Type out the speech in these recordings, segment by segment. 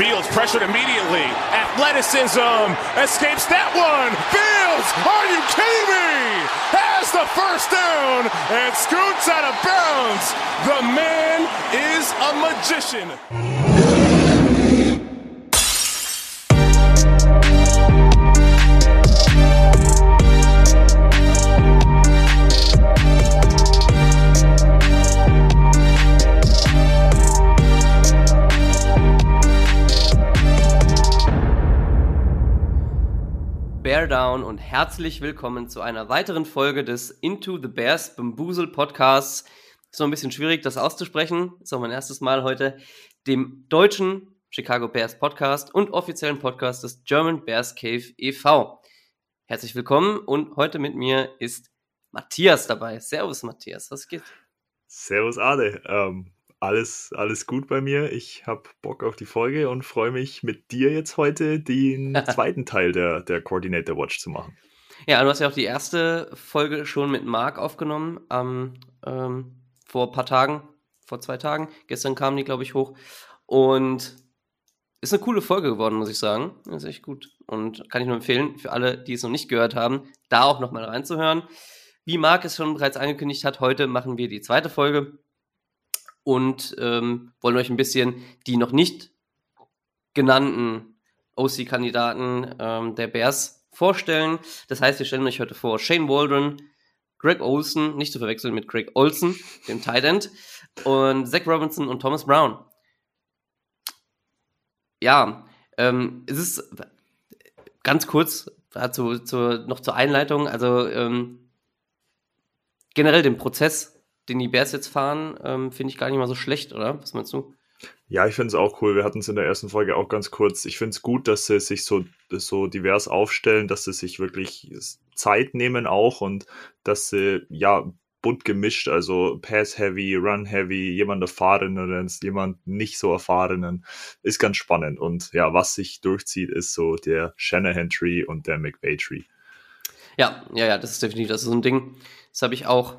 Fields pressured immediately. Athleticism escapes that one. Fields, are you kidding me? Has the first down and scoots out of bounds. The man is a magician. Down und herzlich willkommen zu einer weiteren Folge des Into the Bears Bamboozle Podcasts. Noch ein bisschen schwierig, das auszusprechen. Ist auch mein erstes Mal heute, dem deutschen Chicago Bears Podcast und offiziellen Podcast des German Bears Cave e.V. Herzlich willkommen und heute mit mir ist Matthias dabei. Servus Matthias, was geht? Servus alle. Ähm, alles, alles gut bei mir. Ich habe Bock auf die Folge und freue mich mit dir jetzt heute den zweiten Teil der, der Coordinator Watch zu machen. Ja, du hast ja auch die erste Folge schon mit Marc aufgenommen, ähm, ähm, vor ein paar Tagen, vor zwei Tagen. Gestern kam die, glaube ich, hoch. Und ist eine coole Folge geworden, muss ich sagen. ist echt gut. Und kann ich nur empfehlen, für alle, die es noch nicht gehört haben, da auch nochmal reinzuhören. Wie Marc es schon bereits angekündigt hat, heute machen wir die zweite Folge und ähm, wollen euch ein bisschen die noch nicht genannten OC-Kandidaten ähm, der Bears vorstellen. Das heißt, wir stellen euch heute vor Shane Waldron, Greg Olson, nicht zu verwechseln mit Greg Olson, dem Tight End, und Zach Robinson und Thomas Brown. Ja, ähm, es ist ganz kurz dazu, zu, noch zur Einleitung, also ähm, generell den Prozess den die Bears jetzt fahren, ähm, finde ich gar nicht mal so schlecht, oder? Was meinst du? Ja, ich finde es auch cool. Wir hatten es in der ersten Folge auch ganz kurz. Ich finde es gut, dass sie sich so, so divers aufstellen, dass sie sich wirklich Zeit nehmen auch und dass sie, ja, bunt gemischt, also Pass-Heavy, Run-Heavy, jemand erfahrenen, jemand nicht so erfahrenen, ist ganz spannend. Und ja, was sich durchzieht, ist so der Shanahan-Tree und der McVay-Tree. Ja, ja, ja, das ist definitiv, das ist so ein Ding. Das habe ich auch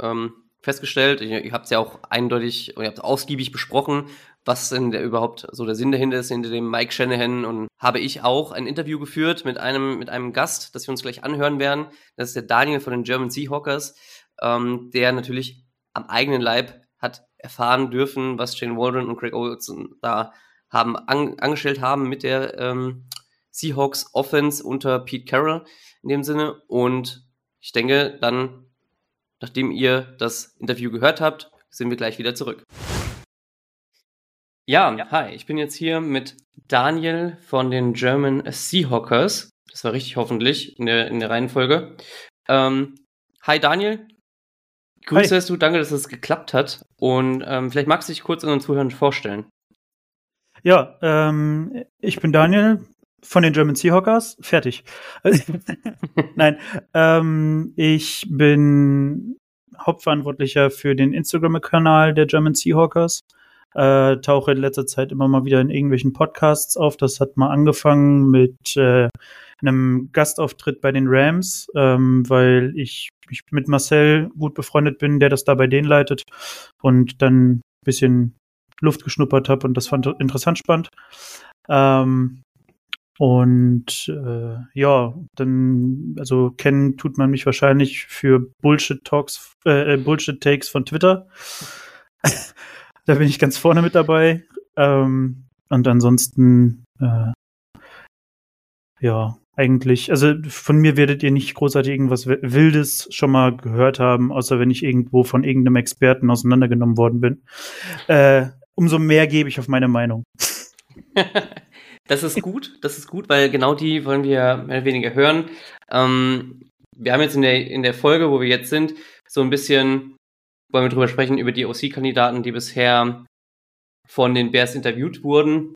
ähm, festgestellt. Ihr, ihr habt es ja auch eindeutig, ihr habt ausgiebig besprochen, was denn der überhaupt so der Sinn dahinter ist, hinter dem Mike Shanahan. Und habe ich auch ein Interview geführt mit einem, mit einem Gast, das wir uns gleich anhören werden. Das ist der Daniel von den German Seahawkers, ähm, der natürlich am eigenen Leib hat erfahren dürfen, was Shane Waldron und Craig Olson da haben an, angestellt haben mit der ähm, Seahawks Offense unter Pete Carroll in dem Sinne. Und ich denke, dann Nachdem ihr das Interview gehört habt, sind wir gleich wieder zurück. Ja, ja, hi, ich bin jetzt hier mit Daniel von den German Seahawkers. Das war richtig hoffentlich in der, in der Reihenfolge. Ähm, hi Daniel, grüße hi. du, danke, dass es geklappt hat. Und ähm, vielleicht magst du dich kurz unseren Zuhörern vorstellen. Ja, ähm, ich bin Daniel, von den German Seahawkers. Fertig. Nein, ähm, ich bin Hauptverantwortlicher für den Instagram-Kanal der German Seahawkers. Äh, tauche in letzter Zeit immer mal wieder in irgendwelchen Podcasts auf. Das hat mal angefangen mit äh, einem Gastauftritt bei den Rams, ähm, weil ich, ich mit Marcel gut befreundet bin, der das da bei denen leitet und dann ein bisschen Luft geschnuppert habe und das fand interessant spannend. Ähm, und äh, ja, dann, also kennen tut man mich wahrscheinlich für Bullshit-Talks, äh, Bullshit-Takes von Twitter. da bin ich ganz vorne mit dabei. Ähm, und ansonsten, äh, ja, eigentlich, also von mir werdet ihr nicht großartig irgendwas Wildes schon mal gehört haben, außer wenn ich irgendwo von irgendeinem Experten auseinandergenommen worden bin. Äh, umso mehr gebe ich auf meine Meinung. Das ist gut, das ist gut, weil genau die wollen wir mehr oder weniger hören. Ähm, wir haben jetzt in der, in der Folge, wo wir jetzt sind, so ein bisschen, wollen wir drüber sprechen, über die OC-Kandidaten, die bisher von den Bears interviewt wurden.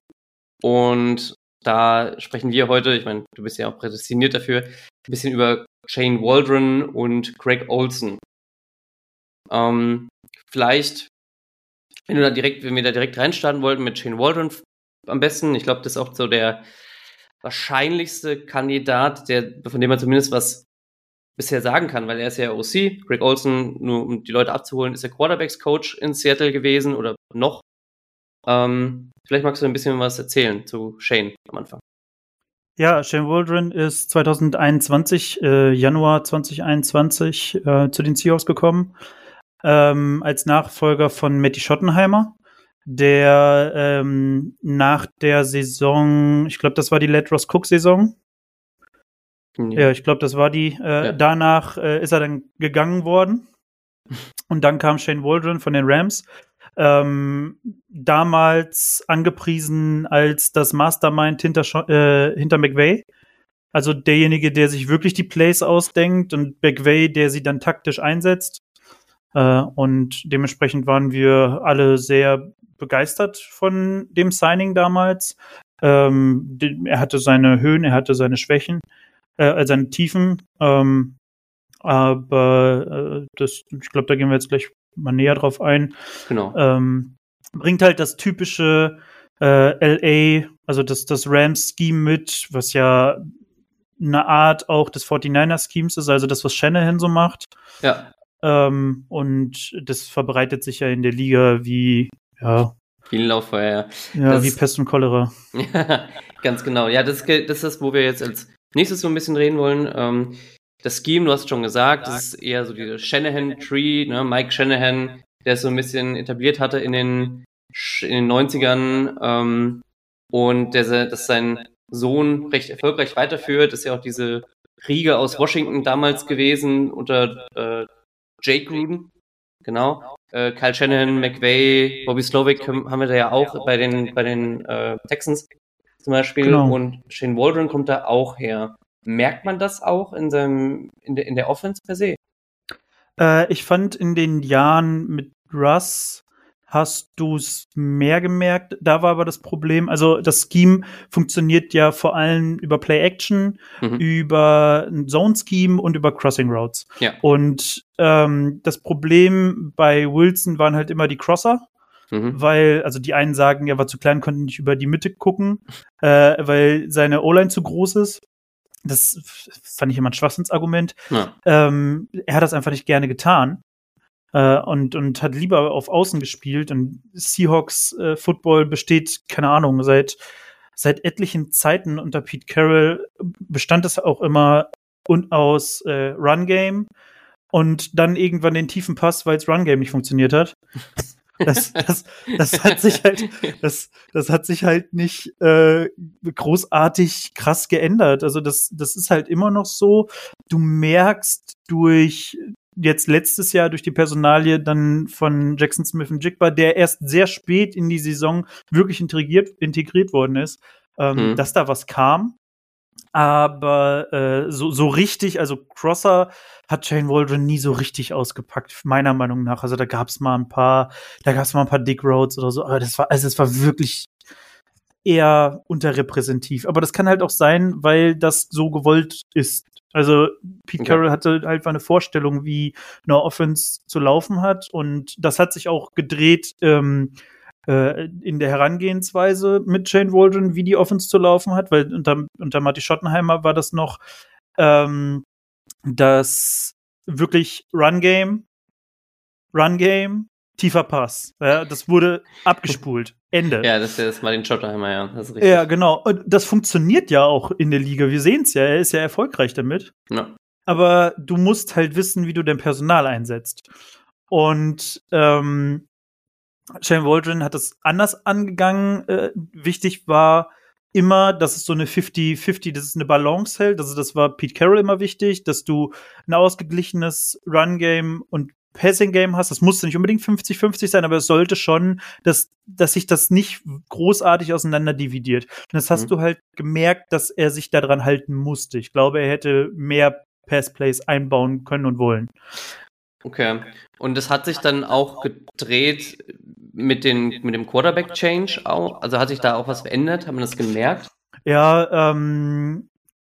Und da sprechen wir heute, ich meine, du bist ja auch prädestiniert dafür, ein bisschen über Shane Waldron und Craig Olson. Ähm, vielleicht, wenn du da direkt, wenn wir da direkt reinstarten wollten mit Shane Waldron, am besten. Ich glaube, das ist auch so der wahrscheinlichste Kandidat, der, von dem man zumindest was bisher sagen kann, weil er ist ja OC. Greg Olson, nur um die Leute abzuholen, ist der Quarterbacks-Coach in Seattle gewesen oder noch. Ähm, vielleicht magst du ein bisschen was erzählen zu Shane am Anfang. Ja, Shane Waldron ist 2021, äh, Januar 2021, äh, zu den Seahawks gekommen, ähm, als Nachfolger von Matty Schottenheimer, der ähm, nach der Saison, ich glaube, das war die Letros Cook-Saison. Ja. ja, ich glaube, das war die. Äh, ja. Danach äh, ist er dann gegangen worden. Und dann kam Shane Waldron von den Rams. Ähm, damals angepriesen als das Mastermind hinter, äh, hinter McVay. Also derjenige, der sich wirklich die Plays ausdenkt und McVay, der sie dann taktisch einsetzt. Äh, und dementsprechend waren wir alle sehr begeistert von dem Signing damals. Ähm, er hatte seine Höhen, er hatte seine Schwächen, äh, seine Tiefen. Ähm, aber äh, das, ich glaube, da gehen wir jetzt gleich mal näher drauf ein. Genau. Ähm, bringt halt das typische äh, LA, also das, das Rams-Scheme mit, was ja eine Art auch des 49er-Schemes ist, also das, was Shanahan so macht. Ja. Ähm, und das verbreitet sich ja in der Liga wie, ja. Wie ein Lauffeuer, ja. Ja, das, wie Pest und Cholera. Ja, ganz genau. Ja, das, das ist das, wo wir jetzt als nächstes so ein bisschen reden wollen. Ähm, das Scheme, du hast schon gesagt, das ist eher so dieser Shanahan-Tree, ne? Mike Shanahan, der es so ein bisschen etabliert hatte in den, in den 90ern ähm, und der, dass sein Sohn recht erfolgreich weiterführt, ist ja auch diese Riege aus Washington damals gewesen unter äh, Jake Gruden, genau. Äh, Kyle Shanahan, McVay, Bobby Slovic haben wir da ja auch bei den, bei den äh, Texans zum Beispiel genau. und Shane Waldron kommt da auch her. Merkt man das auch in, seinem, in, der, in der Offense per se? Äh, ich fand in den Jahren mit Russ hast du es mehr gemerkt. Da war aber das Problem, also das Scheme funktioniert ja vor allem über Play Action, mhm. über ein Zone Scheme und über Crossing Routes. Ja. Und ähm, das Problem bei Wilson waren halt immer die Crosser. Mhm. Weil, also die einen sagen, er war zu klein, konnte nicht über die Mitte gucken, äh, weil seine O-Line zu groß ist. Das fand ich immer ein Schwachsinnsargument. Ja. Ähm, er hat das einfach nicht gerne getan. Äh, und, und hat lieber auf Außen gespielt. Und Seahawks äh, Football besteht, keine Ahnung, seit, seit etlichen Zeiten unter Pete Carroll bestand es auch immer und aus äh, Run Game und dann irgendwann den tiefen Pass, weil es Run Game nicht funktioniert hat. Das, das, das hat sich halt, das, das hat sich halt nicht äh, großartig krass geändert. Also das, das ist halt immer noch so. Du merkst durch jetzt letztes Jahr durch die Personalie dann von Jackson Smith und Jigba, der erst sehr spät in die Saison wirklich integriert, integriert worden ist, ähm, mhm. dass da was kam. Aber äh, so, so richtig, also Crosser hat Shane Waldron nie so richtig ausgepackt, meiner Meinung nach. Also da gab es mal ein paar, da gab es mal ein paar Dick Roads oder so, aber das war, also es war wirklich eher unterrepräsentativ. Aber das kann halt auch sein, weil das so gewollt ist. Also Pete Carroll hatte halt eine Vorstellung, wie eine Offense zu laufen hat. Und das hat sich auch gedreht ähm, äh, in der Herangehensweise mit Shane Waldron, wie die Offense zu laufen hat, weil unter, unter Marty Schottenheimer war das noch ähm, das wirklich Run Game, Run Game, tiefer Pass. Ja, das wurde abgespult. Ende. Ja, das ist das Martin Schottenheimer, ja. Das ist richtig. Ja, genau. Und das funktioniert ja auch in der Liga. Wir sehen es ja. Er ist ja erfolgreich damit. Ja. Aber du musst halt wissen, wie du dein Personal einsetzt. Und ähm, Shane Waldron hat das anders angegangen. Äh, wichtig war immer, dass es so eine 50-50, das ist eine Balance hält. Also das war Pete Carroll immer wichtig, dass du ein ausgeglichenes Run-Game und Passing-Game hast. Das musste nicht unbedingt 50-50 sein, aber es sollte schon, dass, dass sich das nicht großartig auseinander dividiert. Und das hast mhm. du halt gemerkt, dass er sich daran halten musste. Ich glaube, er hätte mehr Pass-Plays einbauen können und wollen. Okay. Und es hat sich dann auch gedreht mit, den, mit dem Quarterback-Change auch? Also hat sich da auch was verändert? Haben wir das gemerkt? Ja, ähm,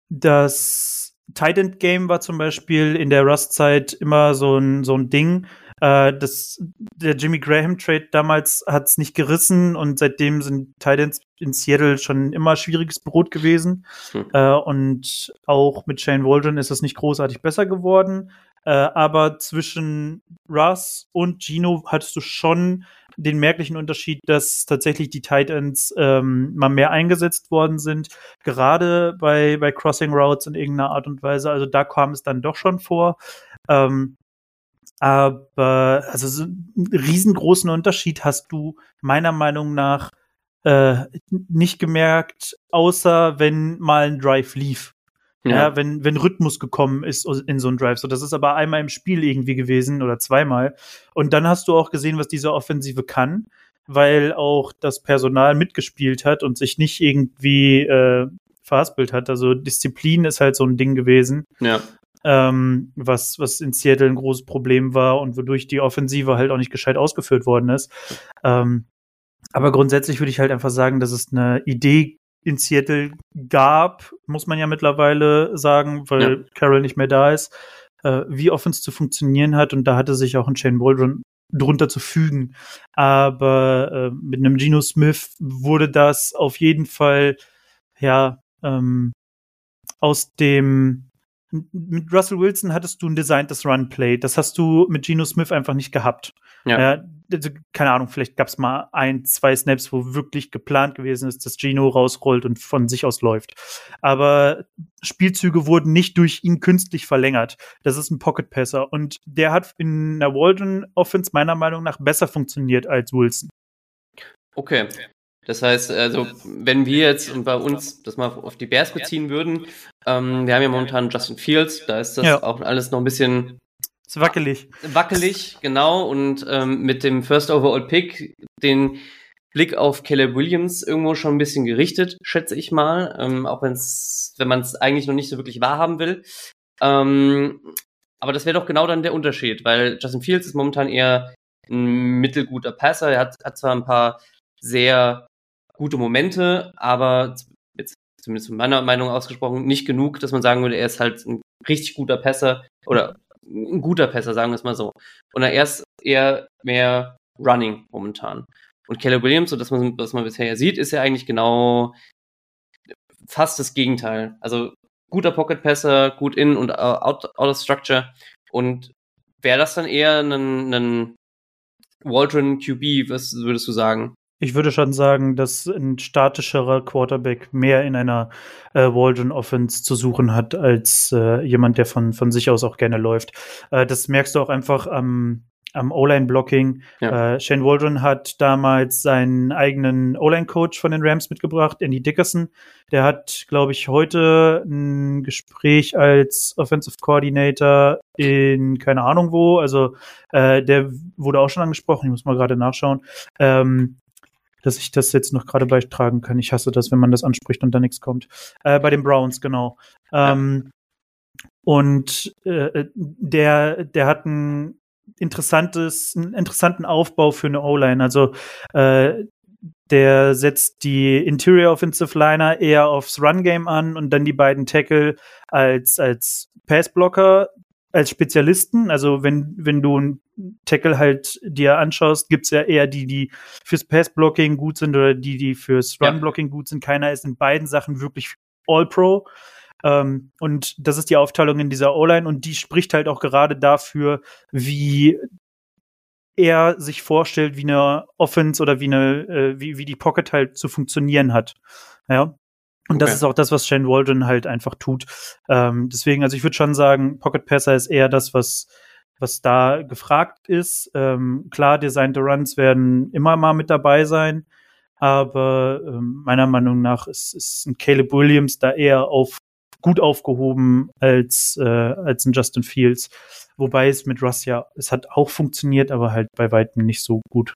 das Tight Game war zum Beispiel in der Rust-Zeit immer so ein, so ein Ding. Äh, das, der Jimmy Graham Trade damals hat es nicht gerissen und seitdem sind Titans in Seattle schon immer schwieriges Brot gewesen. Hm. Äh, und auch mit Shane Waldron ist es nicht großartig besser geworden. Äh, aber zwischen Russ und Gino hattest du schon den merklichen Unterschied, dass tatsächlich die Titans ähm, mal mehr eingesetzt worden sind, gerade bei, bei Crossing Routes in irgendeiner Art und Weise. Also da kam es dann doch schon vor. Ähm, aber also so einen riesengroßen Unterschied hast du meiner Meinung nach äh, nicht gemerkt, außer wenn mal ein Drive lief. Ja. ja, wenn, wenn Rhythmus gekommen ist in so einen Drive. So, das ist aber einmal im Spiel irgendwie gewesen oder zweimal. Und dann hast du auch gesehen, was diese Offensive kann, weil auch das Personal mitgespielt hat und sich nicht irgendwie äh, verhaspelt hat. Also Disziplin ist halt so ein Ding gewesen. Ja. Ähm, was, was in Seattle ein großes Problem war und wodurch die Offensive halt auch nicht gescheit ausgeführt worden ist. Ähm, aber grundsätzlich würde ich halt einfach sagen, dass es eine Idee in Seattle gab, muss man ja mittlerweile sagen, weil ja. Carroll nicht mehr da ist, äh, wie Offense zu funktionieren hat. Und da hatte sich auch ein Shane Waldron drunter zu fügen. Aber äh, mit einem Geno Smith wurde das auf jeden Fall ja ähm, aus dem mit Russell Wilson hattest du ein designtes Runplay. Das hast du mit Geno Smith einfach nicht gehabt. Ja. Äh, also, keine Ahnung, vielleicht gab es mal ein, zwei Snaps, wo wirklich geplant gewesen ist, dass Geno rausrollt und von sich aus läuft. Aber Spielzüge wurden nicht durch ihn künstlich verlängert. Das ist ein Pocket Passer und der hat in der Walden Offense meiner Meinung nach besser funktioniert als Wilson. Okay. Das heißt, also wenn wir jetzt und bei uns das mal auf die Bears beziehen würden, ähm, wir haben ja momentan Justin Fields, da ist das ja. auch alles noch ein bisschen ist wackelig. Wackelig, genau. Und ähm, mit dem First Overall Pick den Blick auf Caleb Williams irgendwo schon ein bisschen gerichtet, schätze ich mal. Ähm, auch wenn's, wenn man es eigentlich noch nicht so wirklich wahrhaben will. Ähm, aber das wäre doch genau dann der Unterschied, weil Justin Fields ist momentan eher ein mittelguter Passer. Er hat, hat zwar ein paar sehr gute Momente, aber jetzt zumindest von meiner Meinung ausgesprochen nicht genug, dass man sagen würde, er ist halt ein richtig guter Passer oder ein guter Passer, sagen wir es mal so. Und er ist eher mehr Running momentan. Und Caleb Williams, so dass man, was man bisher ja sieht, ist ja eigentlich genau fast das Gegenteil. Also guter Pocket Passer, gut in und out, out of structure. Und wäre das dann eher ein, ein Waldron QB, was würdest du sagen? Ich würde schon sagen, dass ein statischerer Quarterback mehr in einer äh, Waldron Offense zu suchen hat als äh, jemand, der von, von sich aus auch gerne läuft. Äh, das merkst du auch einfach am, am O-Line-Blocking. Ja. Äh, Shane Waldron hat damals seinen eigenen O-Line-Coach von den Rams mitgebracht, Andy Dickerson. Der hat, glaube ich, heute ein Gespräch als Offensive Coordinator in keine Ahnung wo. Also äh, der wurde auch schon angesprochen. Ich muss mal gerade nachschauen. Ähm, dass ich das jetzt noch gerade beitragen kann. Ich hasse das, wenn man das anspricht und da nichts kommt. Äh, bei den Browns, genau. Ähm, Und äh, der, der hat ein interessantes, einen interessanten Aufbau für eine O-Line. Also äh, der setzt die Interior Offensive Liner eher aufs Run-Game an und dann die beiden Tackle als, als Passblocker als Spezialisten, also wenn, wenn du einen Tackle halt dir anschaust, gibt's ja eher die, die fürs Pass-Blocking gut sind oder die, die fürs Run-Blocking ja. gut sind. Keiner ist in beiden Sachen wirklich All-Pro. Ähm, und das ist die Aufteilung in dieser O-Line und die spricht halt auch gerade dafür, wie er sich vorstellt, wie eine Offense oder wie eine, äh, wie, wie die Pocket halt zu funktionieren hat. Ja. Und okay. das ist auch das, was Shane Waldron halt einfach tut. Ähm, deswegen, also ich würde schon sagen, Pocket Passer ist eher das, was, was da gefragt ist. Ähm, klar, designte Runs werden immer mal mit dabei sein, aber ähm, meiner Meinung nach ist, ist ein Caleb Williams da eher auf gut aufgehoben als, äh, als ein Justin Fields. Wobei es mit Russ ja, es hat auch funktioniert, aber halt bei weitem nicht so gut.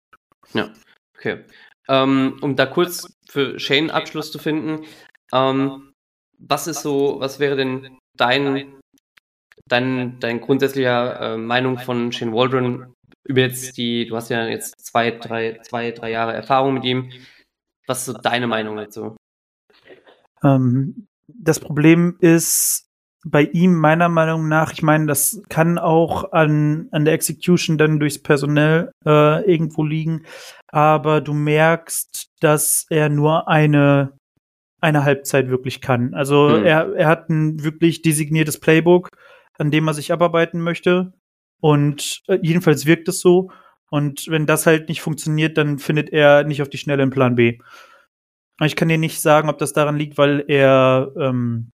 Ja, okay. Ähm, um da kurz für Shane Abschluss zu finden, ähm, was ist so, was wäre denn dein, dein, dein grundsätzlicher äh, Meinung von Shane Waldron über jetzt die, du hast ja jetzt zwei, drei, zwei, drei Jahre Erfahrung mit ihm. Was ist so deine Meinung dazu? Ähm, das Problem ist bei ihm meiner Meinung nach, ich meine, das kann auch an, an der Execution dann durchs Personell äh, irgendwo liegen, aber du merkst, dass er nur eine eine Halbzeit wirklich kann. Also mhm. er, er hat ein wirklich designiertes Playbook, an dem er sich abarbeiten möchte. Und äh, jedenfalls wirkt es so. Und wenn das halt nicht funktioniert, dann findet er nicht auf die Schnelle einen Plan B. Ich kann dir nicht sagen, ob das daran liegt, weil er ähm,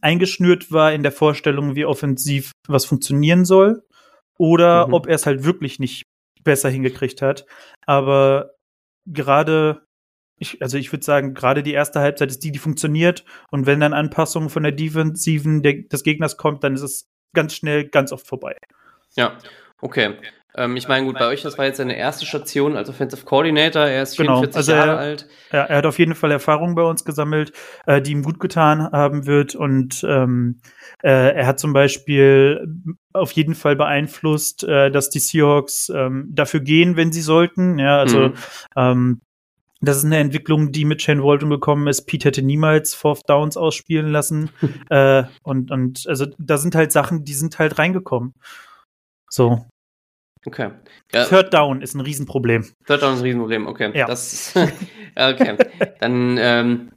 eingeschnürt war in der Vorstellung, wie offensiv was funktionieren soll, oder mhm. ob er es halt wirklich nicht besser hingekriegt hat. Aber gerade, ich, also ich würde sagen, gerade die erste Halbzeit ist die, die funktioniert. Und wenn dann Anpassungen von der Defensiven der, des Gegners kommt, dann ist es ganz schnell, ganz oft vorbei. Ja, okay. Ähm, ich meine, gut, bei euch, das war jetzt seine erste Station als Offensive Coordinator. Er ist 44 genau, also Jahre er, alt. Ja, er hat auf jeden Fall Erfahrung bei uns gesammelt, äh, die ihm gut getan haben wird. Und ähm, äh, er hat zum Beispiel auf jeden Fall beeinflusst, äh, dass die Seahawks ähm, dafür gehen, wenn sie sollten. Ja, also mhm. ähm, das ist eine Entwicklung, die mit Shane Walton gekommen ist. Pete hätte niemals Fourth Downs ausspielen lassen. äh, und, und also da sind halt Sachen, die sind halt reingekommen. So. Okay. Ja. Third Down ist ein Riesenproblem. Third Down ist ein Riesenproblem, okay. Ja. Das, okay. Dann, ähm,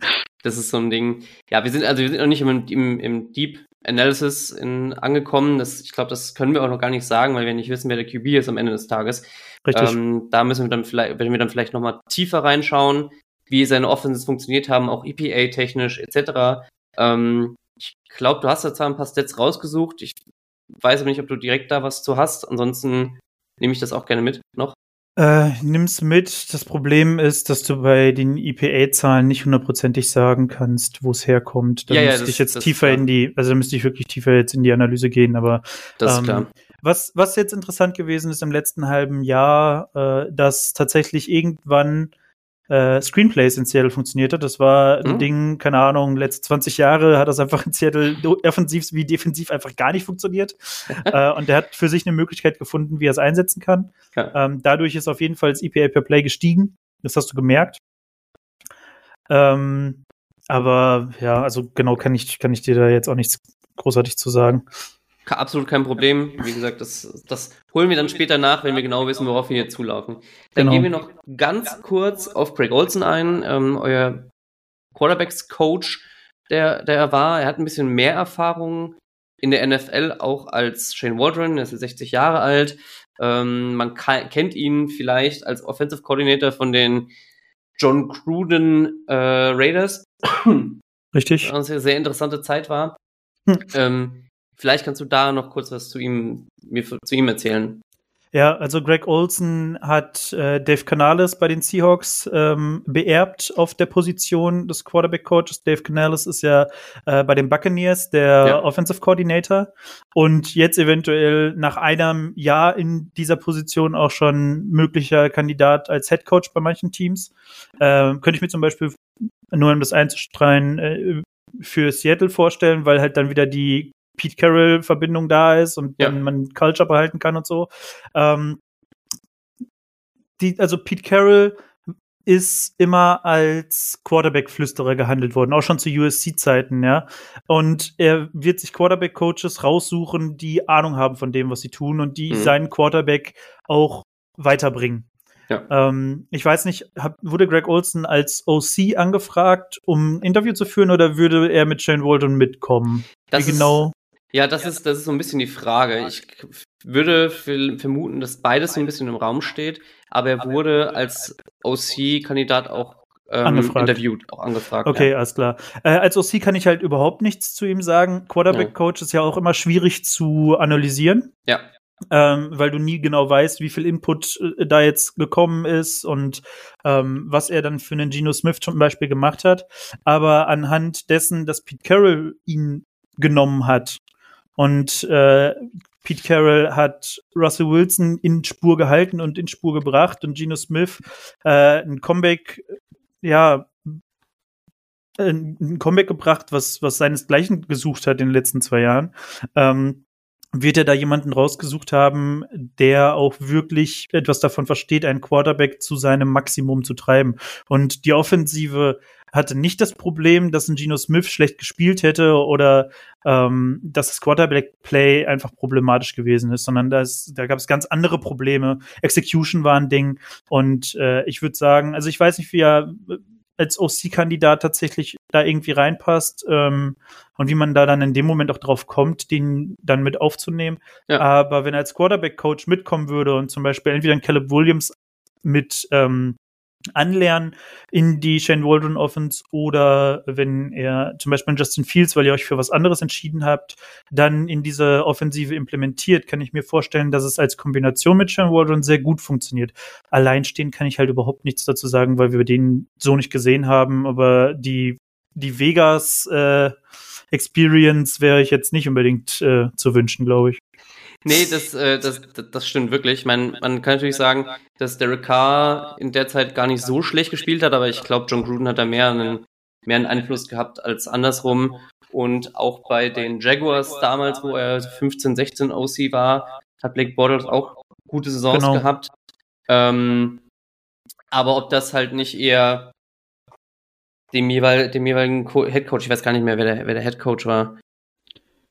das ist so ein Ding. Ja, wir sind, also wir sind noch nicht im, im, im Deep Analysis in, angekommen. Das, ich glaube, das können wir auch noch gar nicht sagen, weil wir nicht wissen, wer der QB ist am Ende des Tages. Richtig. Ähm, da müssen wir dann vielleicht, wenn wir dann vielleicht nochmal tiefer reinschauen, wie seine Offenses funktioniert haben, auch EPA-technisch etc. Ähm, ich glaube, du hast da zwar ein paar Stats rausgesucht. Ich weiß aber nicht, ob du direkt da was zu hast. Ansonsten nehme ich das auch gerne mit noch. Äh, nimm's mit. Das Problem ist, dass du bei den IPA-Zahlen nicht hundertprozentig sagen kannst, wo es herkommt. Da ja, müsste ja, ich jetzt tiefer in die, also da müsste ich wirklich tiefer jetzt in die Analyse gehen, aber das ist ähm, klar. Was, was jetzt interessant gewesen ist im letzten halben Jahr, äh, dass tatsächlich irgendwann äh, Screenplays in Seattle funktioniert hat. Das war ein mhm. Ding, keine Ahnung, letzte 20 Jahre hat das einfach in Seattle offensiv wie defensiv einfach gar nicht funktioniert. äh, und der hat für sich eine Möglichkeit gefunden, wie er es einsetzen kann. Ja. Ähm, dadurch ist auf jeden Fall das EPA per Play gestiegen. Das hast du gemerkt. Ähm, aber ja, also genau kann ich, kann ich dir da jetzt auch nichts großartig zu sagen absolut kein Problem. Wie gesagt, das, das holen wir dann später nach, wenn wir genau wissen, worauf wir hier zulaufen. Dann genau. gehen wir noch ganz kurz auf Craig Olsen ein, ähm, euer Quarterbacks-Coach, der, der er war. Er hat ein bisschen mehr Erfahrung in der NFL auch als Shane Waldron. Er ist 60 Jahre alt. Ähm, man kennt ihn vielleicht als Offensive Coordinator von den John Cruden äh, Raiders. Richtig. Was eine sehr interessante Zeit war. Hm. Ähm, Vielleicht kannst du da noch kurz was zu ihm, mir zu ihm erzählen. Ja, also Greg Olson hat äh, Dave Canales bei den Seahawks ähm, beerbt auf der Position des Quarterback-Coaches. Dave Canales ist ja äh, bei den Buccaneers der ja. Offensive Coordinator und jetzt eventuell nach einem Jahr in dieser Position auch schon möglicher Kandidat als Head Coach bei manchen Teams. Äh, könnte ich mir zum Beispiel, nur um das einzustreuen, äh, für Seattle vorstellen, weil halt dann wieder die Pete Carroll-Verbindung da ist und ja. man Culture behalten kann und so. Ähm, die, also Pete Carroll ist immer als Quarterback-Flüsterer gehandelt worden, auch schon zu USC-Zeiten, ja. Und er wird sich Quarterback-Coaches raussuchen, die Ahnung haben von dem, was sie tun und die mhm. seinen Quarterback auch weiterbringen. Ja. Ähm, ich weiß nicht, hab, wurde Greg Olson als OC angefragt, um ein Interview zu führen, oder würde er mit Shane Walton mitkommen? Das Wie genau? Ja, das ist, das ist so ein bisschen die Frage. Ich würde vermuten, dass beides so ein bisschen im Raum steht, aber er wurde als OC-Kandidat auch ähm, interviewt, auch angefragt. Okay, ja. alles klar. Äh, als OC kann ich halt überhaupt nichts zu ihm sagen. Quarterback-Coach ist ja auch immer schwierig zu analysieren. Ja. Ähm, weil du nie genau weißt, wie viel Input äh, da jetzt gekommen ist und ähm, was er dann für einen Geno Smith zum Beispiel gemacht hat. Aber anhand dessen, dass Pete Carroll ihn genommen hat und äh, Pete Carroll hat Russell Wilson in Spur gehalten und in Spur gebracht und Geno Smith äh, ein Comeback, ja, ein Comeback gebracht, was, was seinesgleichen gesucht hat in den letzten zwei Jahren. Ähm, wird er da jemanden rausgesucht haben, der auch wirklich etwas davon versteht, einen Quarterback zu seinem Maximum zu treiben. Und die Offensive hatte nicht das Problem, dass ein Geno Smith schlecht gespielt hätte oder ähm, dass das Quarterback-Play einfach problematisch gewesen ist, sondern das, da gab es ganz andere Probleme. Execution war ein Ding und äh, ich würde sagen, also ich weiß nicht, wie er als OC-Kandidat tatsächlich da irgendwie reinpasst ähm, und wie man da dann in dem Moment auch drauf kommt, den dann mit aufzunehmen. Ja. Aber wenn er als Quarterback-Coach mitkommen würde und zum Beispiel entweder ein Caleb Williams mit ähm, anlernen in die Shane Waldron Offense oder wenn er zum Beispiel Justin Fields, weil ihr euch für was anderes entschieden habt, dann in diese Offensive implementiert, kann ich mir vorstellen, dass es als Kombination mit Shane Waldron sehr gut funktioniert. Alleinstehen kann ich halt überhaupt nichts dazu sagen, weil wir den so nicht gesehen haben, aber die, die Vegas äh, Experience wäre ich jetzt nicht unbedingt äh, zu wünschen, glaube ich. Nee, das, äh, das, das stimmt wirklich. Ich meine, man kann natürlich sagen, dass Derek Carr in der Zeit gar nicht so schlecht gespielt hat, aber ich glaube, John Gruden hat da mehr einen, mehr einen Einfluss gehabt als andersrum. Und auch bei den Jaguars damals, wo er 15, 16 OC war, hat Blake Bortles auch gute Saisons genau. gehabt. Ähm, aber ob das halt nicht eher dem, jeweil, dem jeweiligen Headcoach, ich weiß gar nicht mehr, wer der, wer der Headcoach war,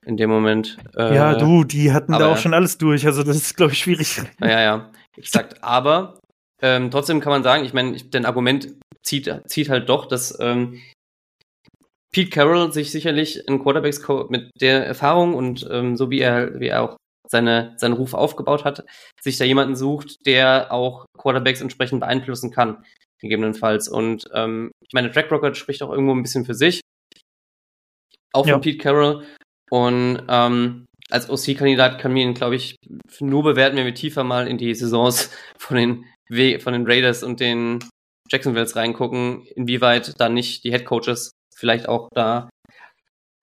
in dem Moment. Äh, ja, du, die hatten aber, da auch schon alles durch, also das ist, glaube ich, schwierig. Ja, ja, exakt. Aber ähm, trotzdem kann man sagen, ich meine, dein Argument zieht, zieht halt doch, dass ähm, Pete Carroll sich sicherlich in Quarterbacks mit der Erfahrung und ähm, so wie er, wie er auch seine, seinen Ruf aufgebaut hat, sich da jemanden sucht, der auch Quarterbacks entsprechend beeinflussen kann, gegebenenfalls. Und ähm, ich meine, Track Rocket spricht auch irgendwo ein bisschen für sich. Auch ja. von Pete Carroll. Und ähm, als OC-Kandidat kann man ihn, glaube ich, nur bewerten, wenn wir tiefer mal in die Saisons von den, von den Raiders und den Jacksonvilles reingucken, inwieweit da nicht die Headcoaches vielleicht auch da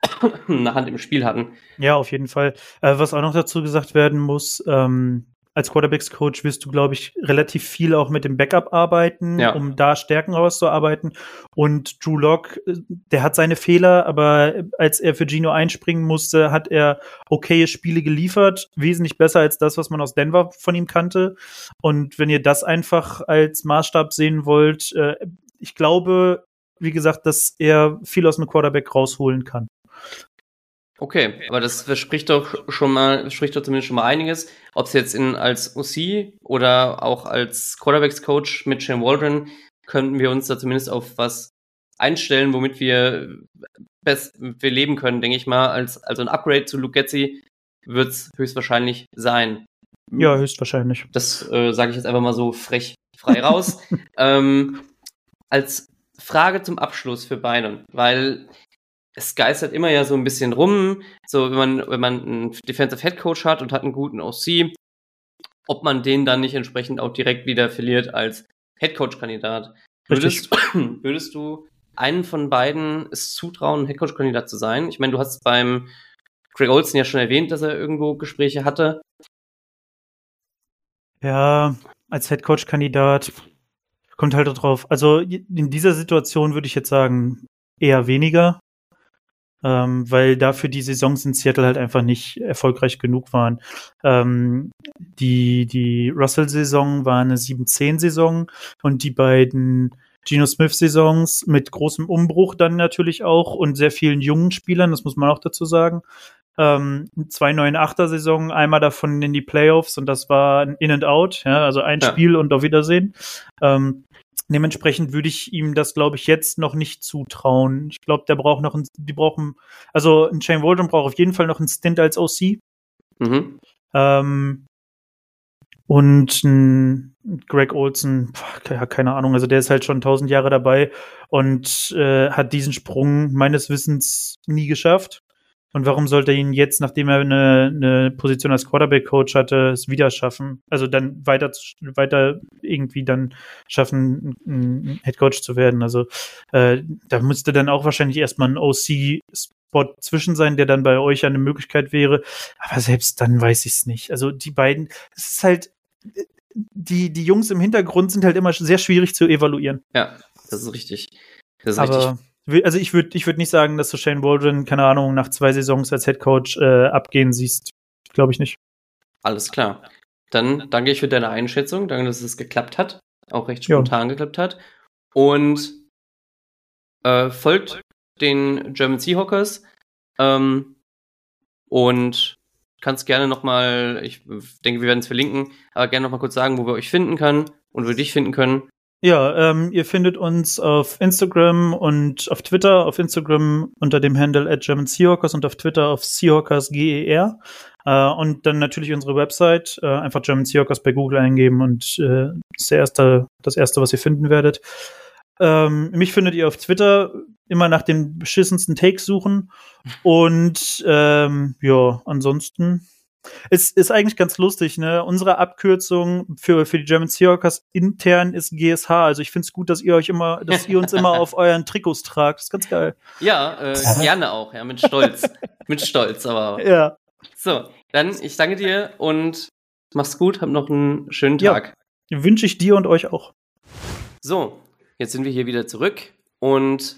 eine Hand im Spiel hatten. Ja, auf jeden Fall. Äh, was auch noch dazu gesagt werden muss, ähm, als Quarterbacks-Coach wirst du, glaube ich, relativ viel auch mit dem Backup arbeiten, ja. um da Stärken rauszuarbeiten. Und Drew Lock, äh, der hat seine Fehler, aber als er für Gino einspringen musste, hat er okaye Spiele geliefert, wesentlich besser als das, was man aus Denver von ihm kannte. Und wenn ihr das einfach als Maßstab sehen wollt, äh, ich glaube, wie gesagt, dass er viel aus einem Quarterback rausholen kann. Okay, aber das verspricht doch schon mal, spricht doch zumindest schon mal einiges. Ob es jetzt in, als OC oder auch als Quarterbacks-Coach mit Shane Waldron, könnten wir uns da zumindest auf was einstellen, womit wir best, wir leben können, denke ich mal. Als, also ein Upgrade zu Luke Getzi wird es höchstwahrscheinlich sein. Ja, höchstwahrscheinlich. Das äh, sage ich jetzt einfach mal so frech frei raus. ähm, als Frage zum Abschluss für Beinen, weil es geistert immer ja so ein bisschen rum, so wenn man, wenn man einen Defensive Head Coach hat und hat einen guten OC, ob man den dann nicht entsprechend auch direkt wieder verliert als Head Coach Kandidat. Würdest, würdest du einen von beiden es zutrauen, Head Coach Kandidat zu sein? Ich meine, du hast beim Greg Olsen ja schon erwähnt, dass er irgendwo Gespräche hatte. Ja, als Head Coach Kandidat kommt halt drauf. Also in dieser Situation würde ich jetzt sagen, eher weniger ähm, weil dafür die Saisons in Seattle halt einfach nicht erfolgreich genug waren. Ähm, die die Russell-Saison war eine 7-10-Saison und die beiden Geno Smith-Saisons mit großem Umbruch dann natürlich auch und sehr vielen jungen Spielern, das muss man auch dazu sagen. Ähm, zwei 9-8er-Saison, einmal davon in die Playoffs und das war ein In and Out, ja, also ein ja. Spiel und auf Wiedersehen. Ähm, Dementsprechend würde ich ihm das, glaube ich, jetzt noch nicht zutrauen. Ich glaube, der braucht noch ein, die brauchen, also ein Shane Waldron braucht auf jeden Fall noch einen Stint als OC. Mhm. Ähm, und ein Greg Olson, ja, keine Ahnung, also der ist halt schon tausend Jahre dabei und äh, hat diesen Sprung meines Wissens nie geschafft. Und warum sollte er ihn jetzt, nachdem er eine, eine Position als Quarterback-Coach hatte, es wieder schaffen? Also dann weiter, weiter irgendwie dann schaffen, ein Head-Coach zu werden. Also äh, da müsste dann auch wahrscheinlich erstmal ein OC-Spot zwischen sein, der dann bei euch eine Möglichkeit wäre. Aber selbst dann weiß ich es nicht. Also die beiden, es ist halt, die, die Jungs im Hintergrund sind halt immer sehr schwierig zu evaluieren. Ja, das ist richtig. Das ist Aber richtig also ich würde ich würd nicht sagen, dass du Shane Waldron, keine Ahnung, nach zwei Saisons als Head Coach äh, abgehen siehst. Glaube ich nicht. Alles klar. Dann danke ich für deine Einschätzung. Danke, dass es geklappt hat. Auch recht spontan ja. geklappt hat. Und äh, folgt den German Seahawkers. Ähm, und kannst gerne nochmal, ich denke, wir werden es verlinken, aber gerne nochmal kurz sagen, wo wir euch finden können und wo wir dich finden können. Ja, ähm, ihr findet uns auf Instagram und auf Twitter. Auf Instagram unter dem Handle at German Seahawkers und auf Twitter auf SeahawkersGER. Äh, und dann natürlich unsere Website, äh, einfach German Seahawkers bei Google eingeben und äh, ist erste, das erste, was ihr finden werdet. Ähm, mich findet ihr auf Twitter immer nach den beschissensten Takes suchen. Und ähm, ja, ansonsten es ist eigentlich ganz lustig, ne? Unsere Abkürzung für, für die German Seahawkers intern ist GSH. Also ich finde es gut, dass ihr euch immer, dass ihr uns immer auf euren Trikots tragt. Das ist ganz geil. Ja, äh, gerne auch, ja, mit Stolz. mit Stolz, aber. Ja. So, dann ich danke dir und mach's gut, hab noch einen schönen Tag. Ja, wünsche ich dir und euch auch. So, jetzt sind wir hier wieder zurück und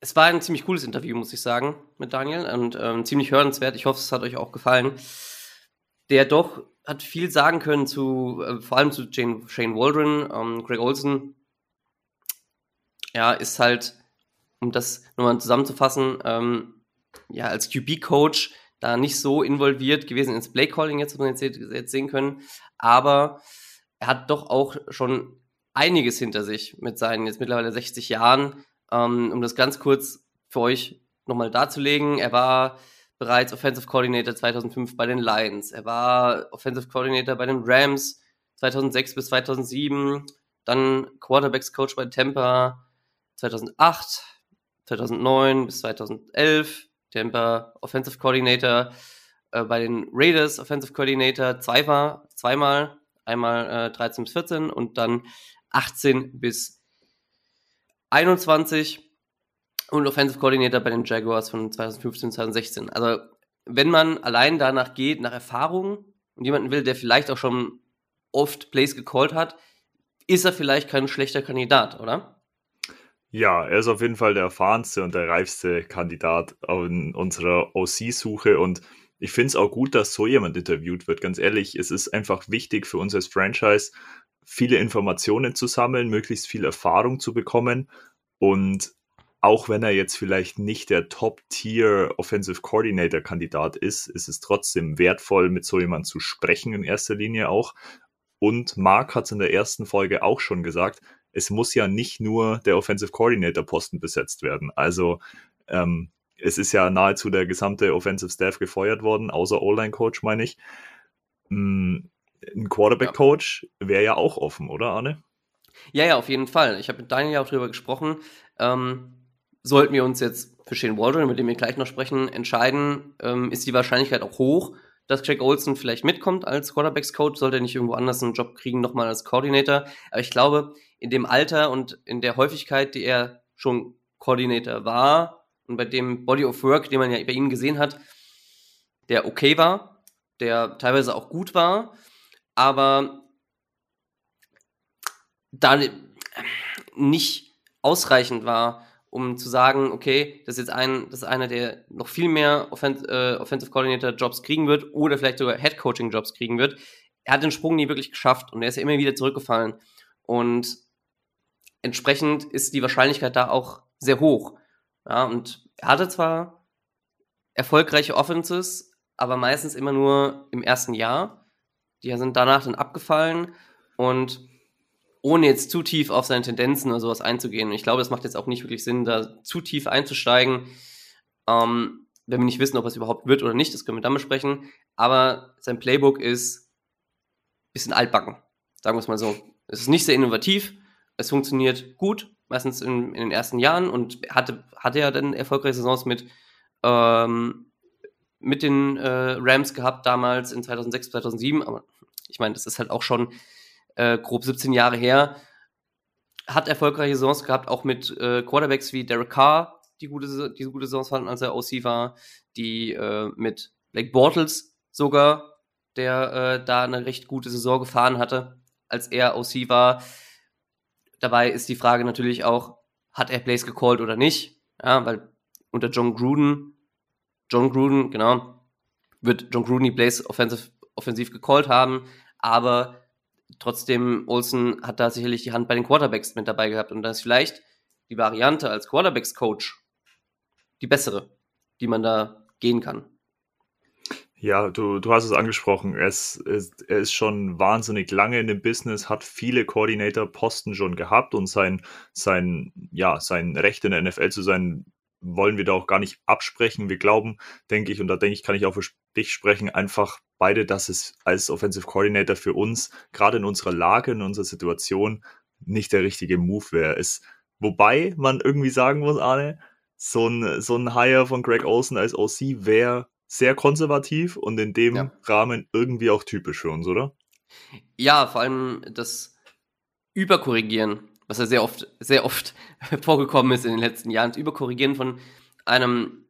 es war ein ziemlich cooles Interview, muss ich sagen, mit Daniel und ähm, ziemlich hörenswert. Ich hoffe, es hat euch auch gefallen. Der doch hat viel sagen können zu, äh, vor allem zu Jane, Shane Waldron, ähm, Greg Olson. Ja, ist halt, um das nochmal zusammenzufassen, ähm, ja, als QB-Coach da nicht so involviert gewesen ins Play-Calling, jetzt, was wir jetzt, jetzt sehen können. Aber er hat doch auch schon einiges hinter sich mit seinen jetzt mittlerweile 60 Jahren ähm, um das ganz kurz für euch nochmal darzulegen, er war bereits Offensive Coordinator 2005 bei den Lions. Er war Offensive Coordinator bei den Rams 2006 bis 2007. Dann Quarterbacks Coach bei Tampa 2008, 2009 bis 2011. Tampa Offensive Coordinator äh, bei den Raiders Offensive Coordinator zweimal, zweimal einmal äh, 13 bis 14 und dann 18 bis 21 und Offensive Coordinator bei den Jaguars von 2015, 2016. Also, wenn man allein danach geht, nach Erfahrung und jemanden will, der vielleicht auch schon oft Plays gecallt hat, ist er vielleicht kein schlechter Kandidat, oder? Ja, er ist auf jeden Fall der erfahrenste und der reifste Kandidat in unserer OC-Suche und ich finde es auch gut, dass so jemand interviewt wird. Ganz ehrlich, es ist einfach wichtig für uns als Franchise, viele Informationen zu sammeln, möglichst viel Erfahrung zu bekommen. Und auch wenn er jetzt vielleicht nicht der Top-Tier Offensive Coordinator-Kandidat ist, ist es trotzdem wertvoll, mit so jemandem zu sprechen in erster Linie auch. Und Mark hat es in der ersten Folge auch schon gesagt, es muss ja nicht nur der Offensive Coordinator-Posten besetzt werden. Also ähm, es ist ja nahezu der gesamte Offensive Staff gefeuert worden, außer O-Line-Coach, meine ich. Ein Quarterback-Coach wäre ja auch offen, oder Arne? Ja, ja, auf jeden Fall. Ich habe mit Daniel ja auch drüber gesprochen. Ähm, sollten wir uns jetzt für Shane Waldron, mit dem wir gleich noch sprechen, entscheiden, ähm, ist die Wahrscheinlichkeit auch hoch, dass Jack Olson vielleicht mitkommt als Quarterbacks-Coach, sollte er nicht irgendwo anders einen Job kriegen, nochmal als Coordinator. Aber ich glaube, in dem Alter und in der Häufigkeit, die er schon Coordinator war und bei dem Body of Work, den man ja bei ihm gesehen hat, der okay war, der teilweise auch gut war, aber da nicht ausreichend war, um zu sagen, okay, das ist jetzt ein, das ist einer, der noch viel mehr Offens äh, Offensive Coordinator Jobs kriegen wird oder vielleicht sogar Head Coaching Jobs kriegen wird. Er hat den Sprung nie wirklich geschafft und er ist ja immer wieder zurückgefallen. Und entsprechend ist die Wahrscheinlichkeit da auch sehr hoch. Ja, und er hatte zwar erfolgreiche Offenses, aber meistens immer nur im ersten Jahr. Die sind danach dann abgefallen und ohne jetzt zu tief auf seine Tendenzen oder sowas einzugehen. Und ich glaube, es macht jetzt auch nicht wirklich Sinn, da zu tief einzusteigen. Ähm, wenn wir nicht wissen, ob es überhaupt wird oder nicht, das können wir dann besprechen. Aber sein Playbook ist ein bisschen altbacken, sagen wir es mal so. Es ist nicht sehr innovativ, es funktioniert gut, meistens in, in den ersten Jahren und hatte, hatte ja dann erfolgreiche Saisons mit ähm, mit den äh, Rams gehabt damals in 2006, 2007, aber ich meine, das ist halt auch schon äh, grob 17 Jahre her. Hat erfolgreiche Saisons gehabt, auch mit äh, Quarterbacks wie Derek Carr, die gute, die gute Saisons fanden, als er OC war, die äh, mit Blake Bortles sogar, der äh, da eine recht gute Saison gefahren hatte, als er OC war. Dabei ist die Frage natürlich auch, hat er Plays gecallt oder nicht? Ja, weil unter John Gruden John Gruden, genau, wird John Gruden die Plays offensiv, offensiv gecallt haben, aber trotzdem Olsen hat da sicherlich die Hand bei den Quarterbacks mit dabei gehabt und da ist vielleicht die Variante als Quarterbacks-Coach die bessere, die man da gehen kann. Ja, du, du hast es angesprochen. Es, es, er ist schon wahnsinnig lange in dem Business, hat viele Coordinator-Posten schon gehabt und sein, sein, ja, sein Recht in der NFL zu sein, wollen wir da auch gar nicht absprechen. Wir glauben, denke ich, und da denke ich, kann ich auch für dich sprechen, einfach beide, dass es als Offensive Coordinator für uns, gerade in unserer Lage, in unserer Situation, nicht der richtige Move wäre. Ist, wobei man irgendwie sagen muss, Arne, so ein, so ein Hire von Greg Olsen als OC wäre sehr konservativ und in dem ja. Rahmen irgendwie auch typisch für uns, oder? Ja, vor allem das Überkorrigieren, was ja sehr oft, sehr oft vorgekommen ist in den letzten Jahren, das Überkorrigieren von einem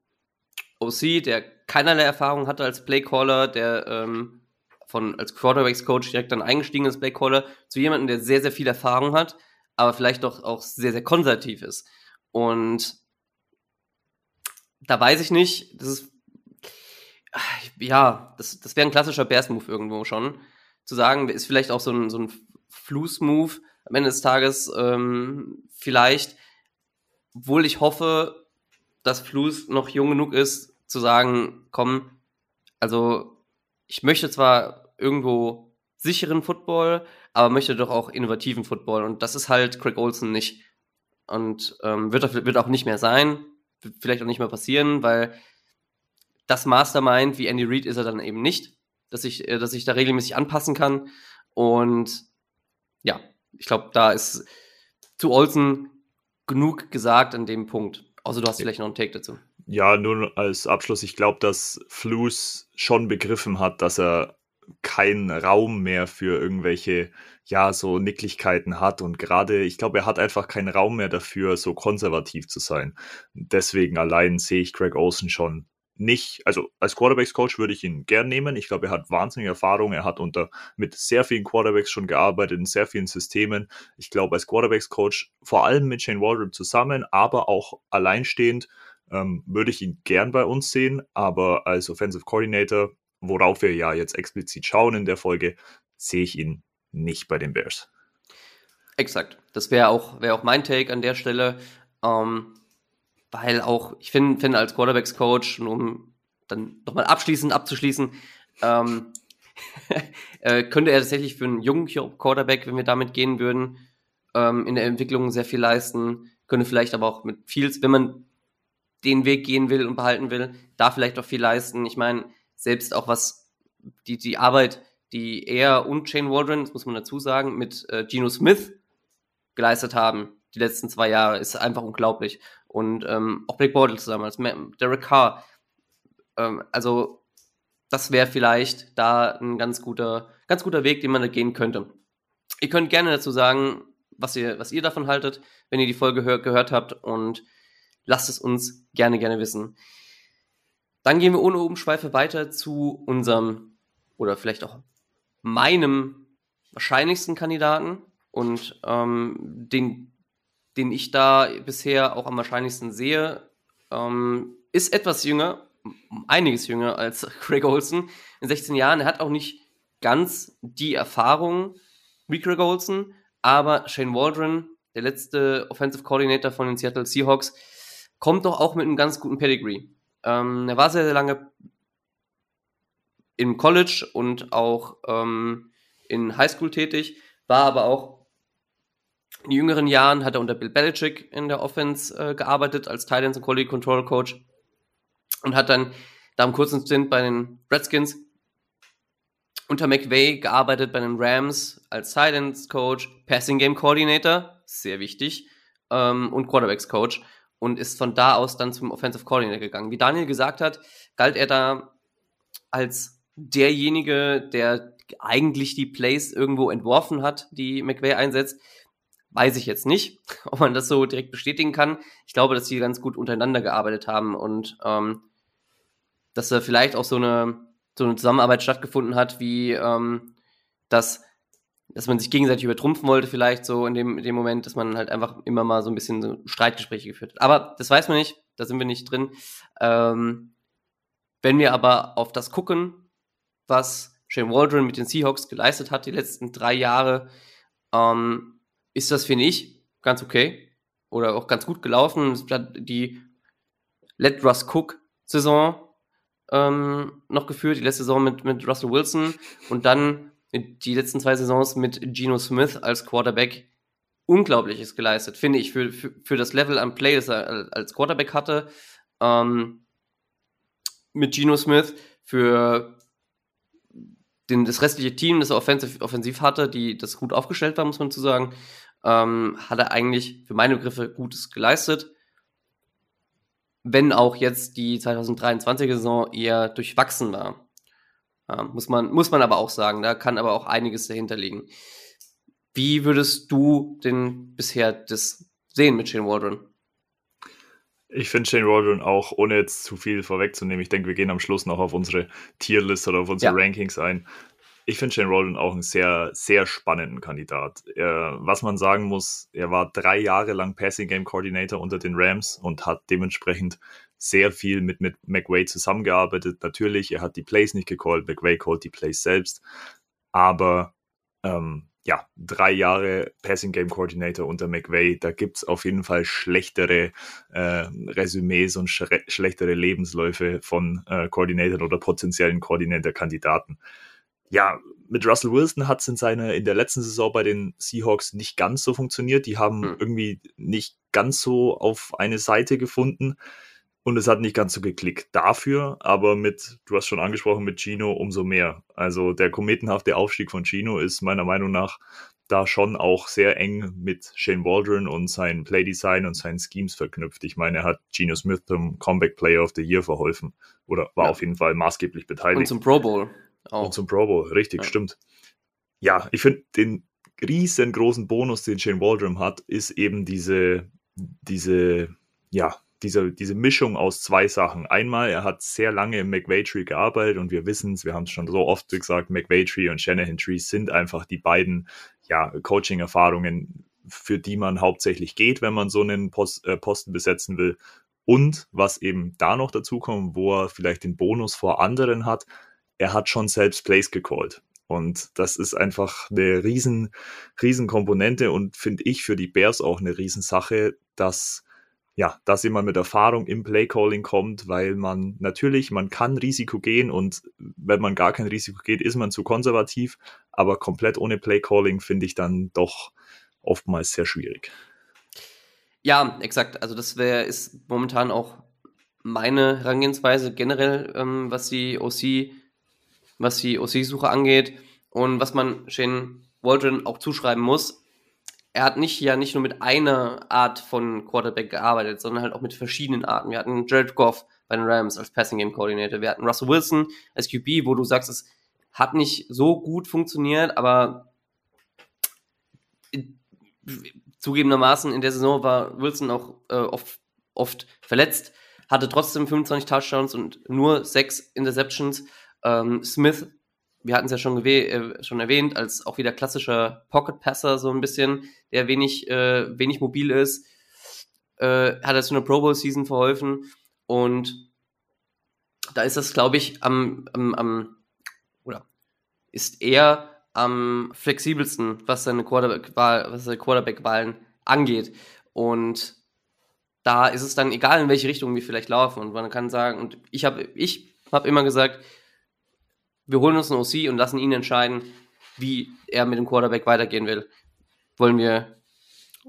OC, der keinerlei Erfahrung hatte als Playcaller, der ähm, von als Quarterbacks Coach direkt dann eingestiegen ist Playcaller, zu jemandem, der sehr, sehr viel Erfahrung hat, aber vielleicht doch auch sehr, sehr konservativ ist. Und da weiß ich nicht, das ist ja, das, das wäre ein klassischer Bears-Move irgendwo schon. Zu sagen, ist vielleicht auch so ein, so ein Fluss-Move am Ende des Tages ähm, vielleicht, obwohl ich hoffe, dass Fluss noch jung genug ist, zu sagen, komm, also ich möchte zwar irgendwo sicheren Football, aber möchte doch auch innovativen Football und das ist halt Craig Olsen nicht. Und ähm, wird, auch, wird auch nicht mehr sein, vielleicht auch nicht mehr passieren, weil das Mastermind wie Andy Reid ist er dann eben nicht, dass ich, äh, dass ich da regelmäßig anpassen kann. Und ja, ich glaube, da ist zu Olsen genug gesagt an dem Punkt. Außer du hast vielleicht noch einen Take dazu. Ja, nur als Abschluss, ich glaube, dass Flus schon begriffen hat, dass er keinen Raum mehr für irgendwelche, ja, so Nicklichkeiten hat. Und gerade, ich glaube, er hat einfach keinen Raum mehr dafür, so konservativ zu sein. Deswegen allein sehe ich Greg Olsen schon nicht, also als Quarterbacks-Coach würde ich ihn gern nehmen. Ich glaube, er hat wahnsinnige Erfahrung. Er hat unter mit sehr vielen Quarterbacks schon gearbeitet, in sehr vielen Systemen. Ich glaube, als Quarterbacks-Coach, vor allem mit Shane Waldron zusammen, aber auch alleinstehend, ähm, würde ich ihn gern bei uns sehen. Aber als Offensive Coordinator, worauf wir ja jetzt explizit schauen in der Folge, sehe ich ihn nicht bei den Bears. Exakt. Das wäre auch, wär auch mein Take an der Stelle. Ähm, weil auch, ich finde, find als Quarterbacks-Coach, um dann nochmal abschließend abzuschließen, ähm, äh, könnte er tatsächlich für einen jungen Quarterback, wenn wir damit gehen würden, ähm, in der Entwicklung sehr viel leisten, könnte vielleicht aber auch mit Fields, wenn man den Weg gehen will und behalten will, da vielleicht auch viel leisten. Ich meine, selbst auch was die, die Arbeit, die er und Shane Waldron, das muss man dazu sagen, mit äh, Geno Smith geleistet haben, die letzten zwei Jahre, ist einfach unglaublich und ähm, auch Blake Bortles zusammen als Derek Carr. Ähm, also das wäre vielleicht da ein ganz guter, ganz guter Weg, den man da gehen könnte. Ihr könnt gerne dazu sagen, was ihr, was ihr davon haltet, wenn ihr die Folge hör gehört habt und lasst es uns gerne, gerne wissen. Dann gehen wir ohne Umschweife weiter zu unserem oder vielleicht auch meinem wahrscheinlichsten Kandidaten und ähm, den den ich da bisher auch am wahrscheinlichsten sehe, ähm, ist etwas jünger, einiges jünger als Craig Olsen. In 16 Jahren. Er hat auch nicht ganz die Erfahrung wie Craig Olsen, aber Shane Waldron, der letzte Offensive Coordinator von den Seattle Seahawks, kommt doch auch mit einem ganz guten Pedigree. Ähm, er war sehr, sehr lange im College und auch ähm, in Highschool tätig, war aber auch in jüngeren Jahren hat er unter Bill Belichick in der Offense äh, gearbeitet als Titans und Quality Control Coach und hat dann da im kurzen Stint bei den Redskins unter McVay gearbeitet bei den Rams als Titans Coach, Passing Game Coordinator, sehr wichtig, ähm, und Quarterbacks Coach und ist von da aus dann zum Offensive Coordinator gegangen. Wie Daniel gesagt hat, galt er da als derjenige, der eigentlich die Plays irgendwo entworfen hat, die McVay einsetzt weiß ich jetzt nicht, ob man das so direkt bestätigen kann. Ich glaube, dass sie ganz gut untereinander gearbeitet haben und ähm, dass da vielleicht auch so eine, so eine Zusammenarbeit stattgefunden hat, wie ähm, dass, dass man sich gegenseitig übertrumpfen wollte, vielleicht so in dem, in dem Moment, dass man halt einfach immer mal so ein bisschen so Streitgespräche geführt hat. Aber das weiß man nicht, da sind wir nicht drin. Ähm, wenn wir aber auf das gucken, was Shane Waldron mit den Seahawks geleistet hat, die letzten drei Jahre, ähm, ist das, finde ich, ganz okay. Oder auch ganz gut gelaufen. Die Let Russ Cook Saison ähm, noch geführt, die letzte Saison mit, mit Russell Wilson und dann die letzten zwei Saisons mit Geno Smith als Quarterback Unglaubliches geleistet, finde ich, für, für, für das Level am Play, das er als Quarterback hatte. Ähm, mit Geno Smith für den, das restliche Team, das er offensiv, offensiv hatte, die das gut aufgestellt war, muss man zu sagen, ähm, hat er eigentlich für meine Begriffe Gutes geleistet. Wenn auch jetzt die 2023 Saison eher durchwachsen war. Ja, muss, man, muss man aber auch sagen. Da kann aber auch einiges dahinter liegen. Wie würdest du denn bisher das sehen mit Shane Waldron? Ich finde Shane Waldron auch, ohne jetzt zu viel vorwegzunehmen, ich denke, wir gehen am Schluss noch auf unsere Tierlist oder auf unsere ja. Rankings ein. Ich finde Shane Waldron auch einen sehr, sehr spannenden Kandidat. Er, was man sagen muss, er war drei Jahre lang Passing Game Coordinator unter den Rams und hat dementsprechend sehr viel mit, mit McWay zusammengearbeitet. Natürlich, er hat die Plays nicht gecallt, McWay callt die Plays selbst. Aber ähm, ja, drei Jahre Passing Game Coordinator unter McVay, da gibt es auf jeden Fall schlechtere äh, Resümees und sch schlechtere Lebensläufe von äh, Koordinatoren oder potenziellen Koordinator-Kandidaten. Ja, mit Russell Wilson hat es in seiner in der letzten Saison bei den Seahawks nicht ganz so funktioniert. Die haben hm. irgendwie nicht ganz so auf eine Seite gefunden und es hat nicht ganz so geklickt dafür, aber mit, du hast schon angesprochen, mit Gino umso mehr. Also der kometenhafte Aufstieg von Gino ist meiner Meinung nach da schon auch sehr eng mit Shane Waldron und sein Playdesign und seinen Schemes verknüpft. Ich meine, er hat Gino Smith zum Comeback Player of the Year verholfen oder war ja. auf jeden Fall maßgeblich beteiligt. Und zum Pro Bowl. Auch. Und zum Pro Bowl, richtig, ja. stimmt. Ja, ich finde den riesengroßen Bonus, den Shane Waldron hat, ist eben diese, diese, ja, diese, diese Mischung aus zwei Sachen. Einmal, er hat sehr lange im McVay-Tree gearbeitet und wir wissen es, wir haben es schon so oft gesagt, McVay-Tree und Shanahan-Tree sind einfach die beiden ja, Coaching-Erfahrungen, für die man hauptsächlich geht, wenn man so einen Post, äh, Posten besetzen will. Und was eben da noch dazu kommt, wo er vielleicht den Bonus vor anderen hat, er hat schon selbst Plays gecallt. Und das ist einfach eine riesen, riesen Komponente und finde ich für die Bears auch eine Riesensache, dass ja, dass jemand mit Erfahrung im Playcalling kommt, weil man natürlich, man kann Risiko gehen und wenn man gar kein Risiko geht, ist man zu konservativ, aber komplett ohne Playcalling finde ich dann doch oftmals sehr schwierig. Ja, exakt. Also das wäre ist momentan auch meine Herangehensweise generell, ähm, was die OC, was die OC-Suche angeht und was man Shane Waldron auch zuschreiben muss er hat nicht ja nicht nur mit einer Art von Quarterback gearbeitet, sondern halt auch mit verschiedenen Arten. Wir hatten Jared Goff bei den Rams als Passing Game Coordinator. Wir hatten Russell Wilson als QB, wo du sagst, es hat nicht so gut funktioniert, aber zugegebenermaßen in der Saison war Wilson auch äh, oft, oft verletzt, hatte trotzdem 25 Touchdowns und nur sechs Interceptions. Ähm, Smith wir hatten es ja schon, äh, schon erwähnt, als auch wieder klassischer Pocket Passer so ein bisschen, der wenig, äh, wenig mobil ist, äh, hat er zu einer Pro Bowl Season verholfen und da ist das, glaube ich, am, am, am, oder ist er am flexibelsten, was seine Quarterback-Wahlen Quarterback angeht. Und da ist es dann egal, in welche Richtung wir vielleicht laufen. Und man kann sagen, und ich habe ich hab immer gesagt, wir holen uns einen OC und lassen ihn entscheiden, wie er mit dem Quarterback weitergehen will. Wollen wir,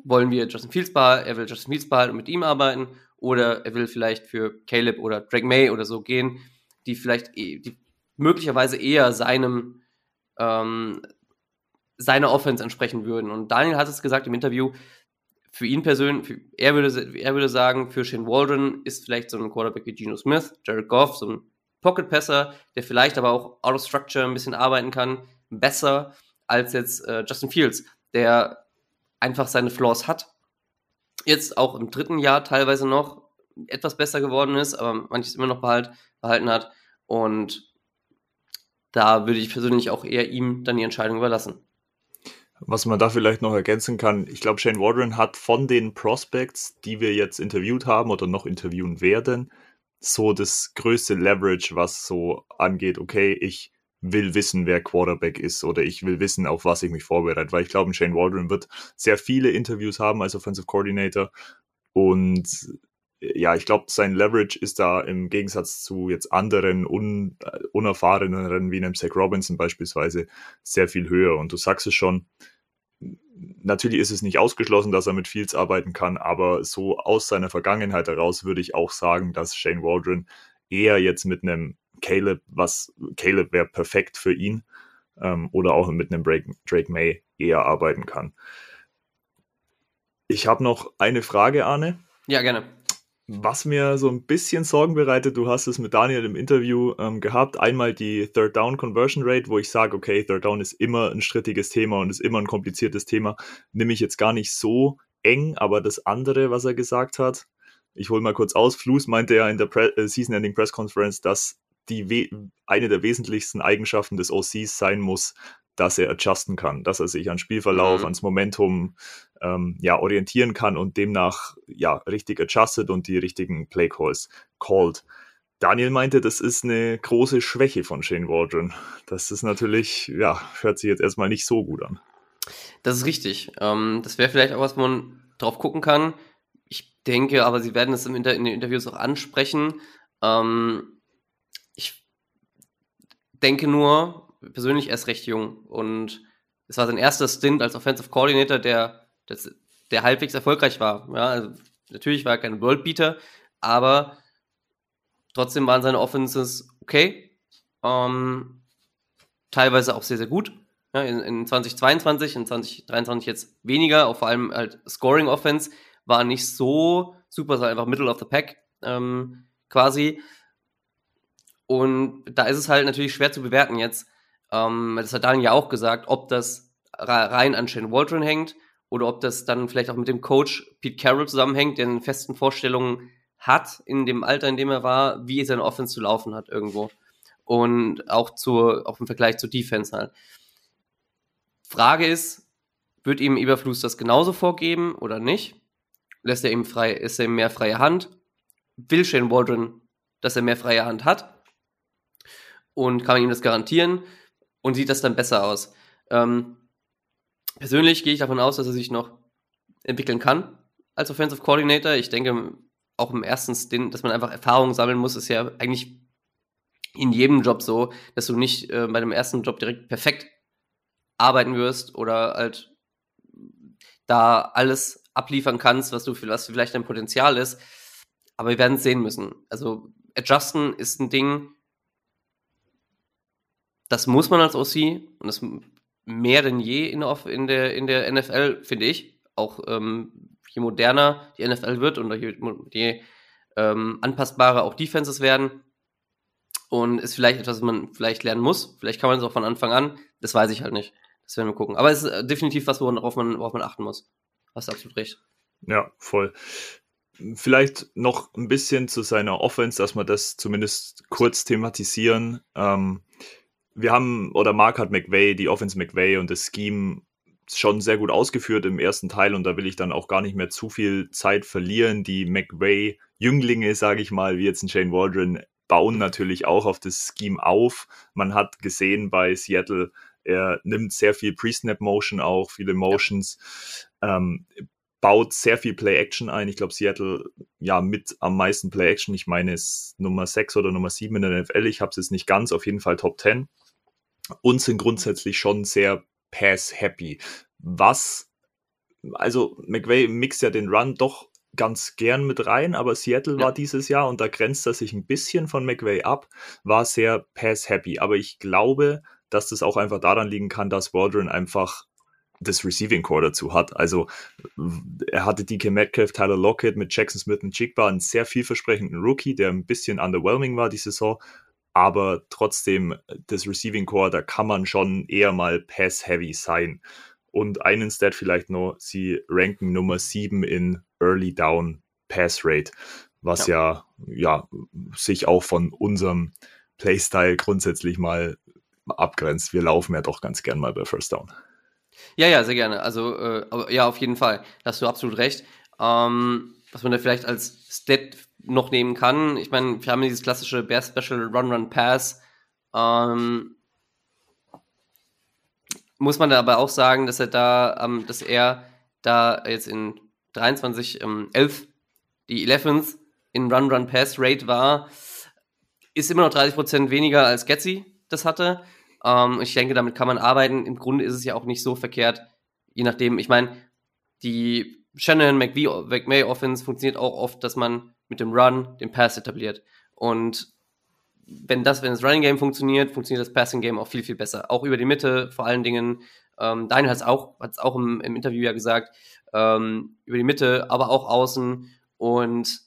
wollen wir Justin Fields behalten, er will Justin Fields behalten und mit ihm arbeiten, oder er will vielleicht für Caleb oder Drake May oder so gehen, die vielleicht eh, die möglicherweise eher seinem ähm, seiner Offense entsprechen würden. Und Daniel hat es gesagt im Interview, für ihn persönlich, für, er, würde, er würde sagen, für Shane Waldron ist vielleicht so ein Quarterback wie Geno Smith, Jared Goff, so ein Pocket-Passer, der vielleicht aber auch out of structure ein bisschen arbeiten kann, besser als jetzt äh, Justin Fields, der einfach seine Flaws hat. Jetzt auch im dritten Jahr teilweise noch etwas besser geworden ist, aber manches immer noch behalt, behalten hat. Und da würde ich persönlich auch eher ihm dann die Entscheidung überlassen. Was man da vielleicht noch ergänzen kann, ich glaube, Shane Waldron hat von den Prospects, die wir jetzt interviewt haben oder noch interviewen werden, so das größte Leverage, was so angeht, okay, ich will wissen, wer Quarterback ist oder ich will wissen, auf was ich mich vorbereite, weil ich glaube, Shane Waldron wird sehr viele Interviews haben als Offensive Coordinator und ja, ich glaube, sein Leverage ist da im Gegensatz zu jetzt anderen un, unerfahreneren wie einem Zach Robinson beispielsweise sehr viel höher. Und du sagst es schon, natürlich ist es nicht ausgeschlossen, dass er mit Fields arbeiten kann, aber so aus seiner Vergangenheit heraus würde ich auch sagen, dass Shane Waldron eher jetzt mit einem Caleb, was Caleb wäre perfekt für ihn, ähm, oder auch mit einem Drake, Drake May eher arbeiten kann. Ich habe noch eine Frage, Arne. Ja, gerne. Was mir so ein bisschen Sorgen bereitet, du hast es mit Daniel im Interview ähm, gehabt, einmal die Third Down Conversion Rate, wo ich sage, okay, Third Down ist immer ein strittiges Thema und ist immer ein kompliziertes Thema, nehme ich jetzt gar nicht so eng, aber das andere, was er gesagt hat, ich hole mal kurz aus, Flus meinte ja in der Pre äh, Season Ending Press Conference, dass die eine der wesentlichsten Eigenschaften des OCs sein muss, dass er adjusten kann, dass er sich an Spielverlauf, mhm. ans Momentum ähm, ja, orientieren kann und demnach ja richtig adjusted und die richtigen Play Calls called. Daniel meinte, das ist eine große Schwäche von Shane Waldron. Das ist natürlich, ja, hört sich jetzt erstmal nicht so gut an. Das ist richtig. Ähm, das wäre vielleicht auch was, wo man drauf gucken kann. Ich denke, aber sie werden es in den Interviews auch ansprechen. Ähm, ich denke nur, persönlich erst recht jung und es war sein erster Stint als Offensive Coordinator, der, der, der halbwegs erfolgreich war. Ja, also natürlich war er kein Worldbeater, aber trotzdem waren seine Offenses okay. Ähm, teilweise auch sehr, sehr gut. Ja, in, in 2022, in 2023 jetzt weniger, auch vor allem halt Scoring Offense war nicht so super, sondern einfach Middle of the Pack ähm, quasi. Und da ist es halt natürlich schwer zu bewerten jetzt, ähm, das hat Daniel ja auch gesagt, ob das rein an Shane Waldron hängt oder ob das dann vielleicht auch mit dem Coach Pete Carroll zusammenhängt, der eine festen Vorstellungen hat in dem Alter, in dem er war, wie seine Offense zu laufen hat irgendwo. Und auch, zu, auch im Vergleich zur Defense halt. Frage ist, wird ihm Eberflus das genauso vorgeben oder nicht? Lässt er ihm frei, ist er ihm mehr freie Hand? Will Shane Waldron, dass er mehr freie Hand hat? Und kann man ihm das garantieren? Und sieht das dann besser aus. Ähm, persönlich gehe ich davon aus, dass er sich noch entwickeln kann als Offensive Coordinator. Ich denke, auch im ersten Stint, dass man einfach Erfahrung sammeln muss, ist ja eigentlich in jedem Job so, dass du nicht äh, bei dem ersten Job direkt perfekt arbeiten wirst oder halt da alles abliefern kannst, was du was vielleicht dein Potenzial ist. Aber wir werden es sehen müssen. Also adjusten ist ein Ding, das muss man als OC und das mehr denn je in der, in der, in der NFL, finde ich. Auch ähm, je moderner die NFL wird und je, je ähm, anpassbarer auch Defenses werden. Und ist vielleicht etwas, was man vielleicht lernen muss. Vielleicht kann man es auch von Anfang an. Das weiß ich halt nicht. Das werden wir gucken. Aber es ist äh, definitiv was, worauf man, worauf man achten muss. Hast du absolut recht. Ja, voll. Vielleicht noch ein bisschen zu seiner Offense, dass wir das zumindest kurz thematisieren. Ähm, wir haben, oder Mark hat McVay, die Offense McVay und das Scheme schon sehr gut ausgeführt im ersten Teil und da will ich dann auch gar nicht mehr zu viel Zeit verlieren. Die McVay-Jünglinge, sage ich mal, wie jetzt ein Shane Waldron, bauen natürlich auch auf das Scheme auf. Man hat gesehen bei Seattle, er nimmt sehr viel Pre-Snap-Motion auch, viele Motions. Ähm, baut sehr viel Play-Action ein. Ich glaube, Seattle ja mit am meisten Play-Action. Ich meine, es ist Nummer 6 oder Nummer 7 in der NFL. Ich habe es jetzt nicht ganz, auf jeden Fall Top 10. Und sind grundsätzlich schon sehr pass-happy. Was, also McVay mixt ja den Run doch ganz gern mit rein, aber Seattle ja. war dieses Jahr, und da grenzt er sich ein bisschen von McVay ab, war sehr pass-happy. Aber ich glaube, dass das auch einfach daran liegen kann, dass Waldron einfach das Receiving Core dazu hat. Also er hatte DK Metcalf, Tyler Lockett mit Jackson Smith und Jigba einen sehr vielversprechenden Rookie, der ein bisschen underwhelming war die Saison, aber trotzdem das Receiving Core, da kann man schon eher mal Pass-Heavy sein. Und einen Stat vielleicht noch, sie ranken Nummer 7 in Early Down Pass Rate, was ja, ja, ja sich auch von unserem Playstyle grundsätzlich mal abgrenzt. Wir laufen ja doch ganz gern mal bei First Down. Ja, ja, sehr gerne. Also, äh, ja, auf jeden Fall. Da hast du absolut recht. Ähm, was man da vielleicht als Stat noch nehmen kann, ich meine, wir haben dieses klassische Bear Special Run Run Pass. Ähm, muss man da aber auch sagen, dass er da, ähm, dass er da jetzt in 23, ähm, 11 die 11s in Run-Run-Pass-Rate war, ist immer noch 30% weniger als Getzi das hatte. Ähm, ich denke, damit kann man arbeiten. Im Grunde ist es ja auch nicht so verkehrt, je nachdem. Ich meine, die Shannon McVay Offense funktioniert auch oft, dass man mit dem Run den Pass etabliert. Und wenn das, wenn das Running Game funktioniert, funktioniert das Passing Game auch viel, viel besser. Auch über die Mitte, vor allen Dingen. Ähm, Daniel hat es auch, hat's auch im, im, Interview ja gesagt, ähm, über die Mitte, aber auch außen. Und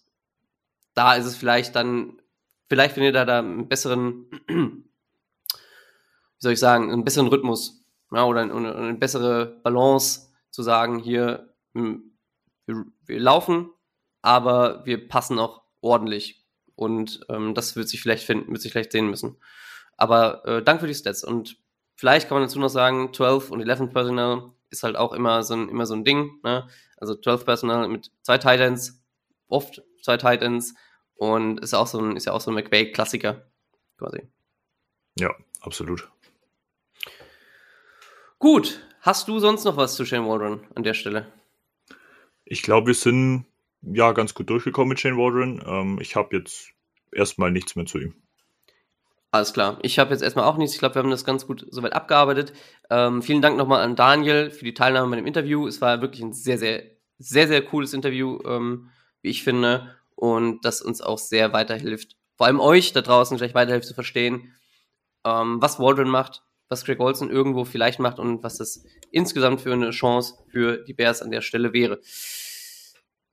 da ist es vielleicht dann, vielleicht findet er da einen besseren, wie soll ich sagen, einen besseren Rhythmus ja, oder, eine, eine bessere Balance zu sagen, hier, hm, wir, wir laufen, aber wir passen auch ordentlich. Und ähm, das wird sich vielleicht finden, wird sich vielleicht sehen müssen. Aber äh, danke für die Stats. Und vielleicht kann man dazu noch sagen, 12 und 11 Personal ist halt auch immer so ein, immer so ein Ding. Ne? Also 12 Personal mit zwei Titans, oft zwei Titans und ist auch so ein, ist ja auch so ein McVay-Klassiker quasi. Ja, absolut. Gut, hast du sonst noch was zu Shane Waldron an der Stelle? Ich glaube, wir sind ja ganz gut durchgekommen mit Shane Waldron. Ähm, ich habe jetzt erstmal nichts mehr zu ihm. Alles klar. Ich habe jetzt erstmal auch nichts. Ich glaube, wir haben das ganz gut soweit abgearbeitet. Ähm, vielen Dank nochmal an Daniel für die Teilnahme bei dem Interview. Es war wirklich ein sehr, sehr, sehr, sehr cooles Interview, ähm, wie ich finde. Und das uns auch sehr weiterhilft. Vor allem euch da draußen gleich weiterhilft zu verstehen, ähm, was Waldron macht, was Greg Olson irgendwo vielleicht macht und was das insgesamt für eine Chance für die Bears an der Stelle wäre.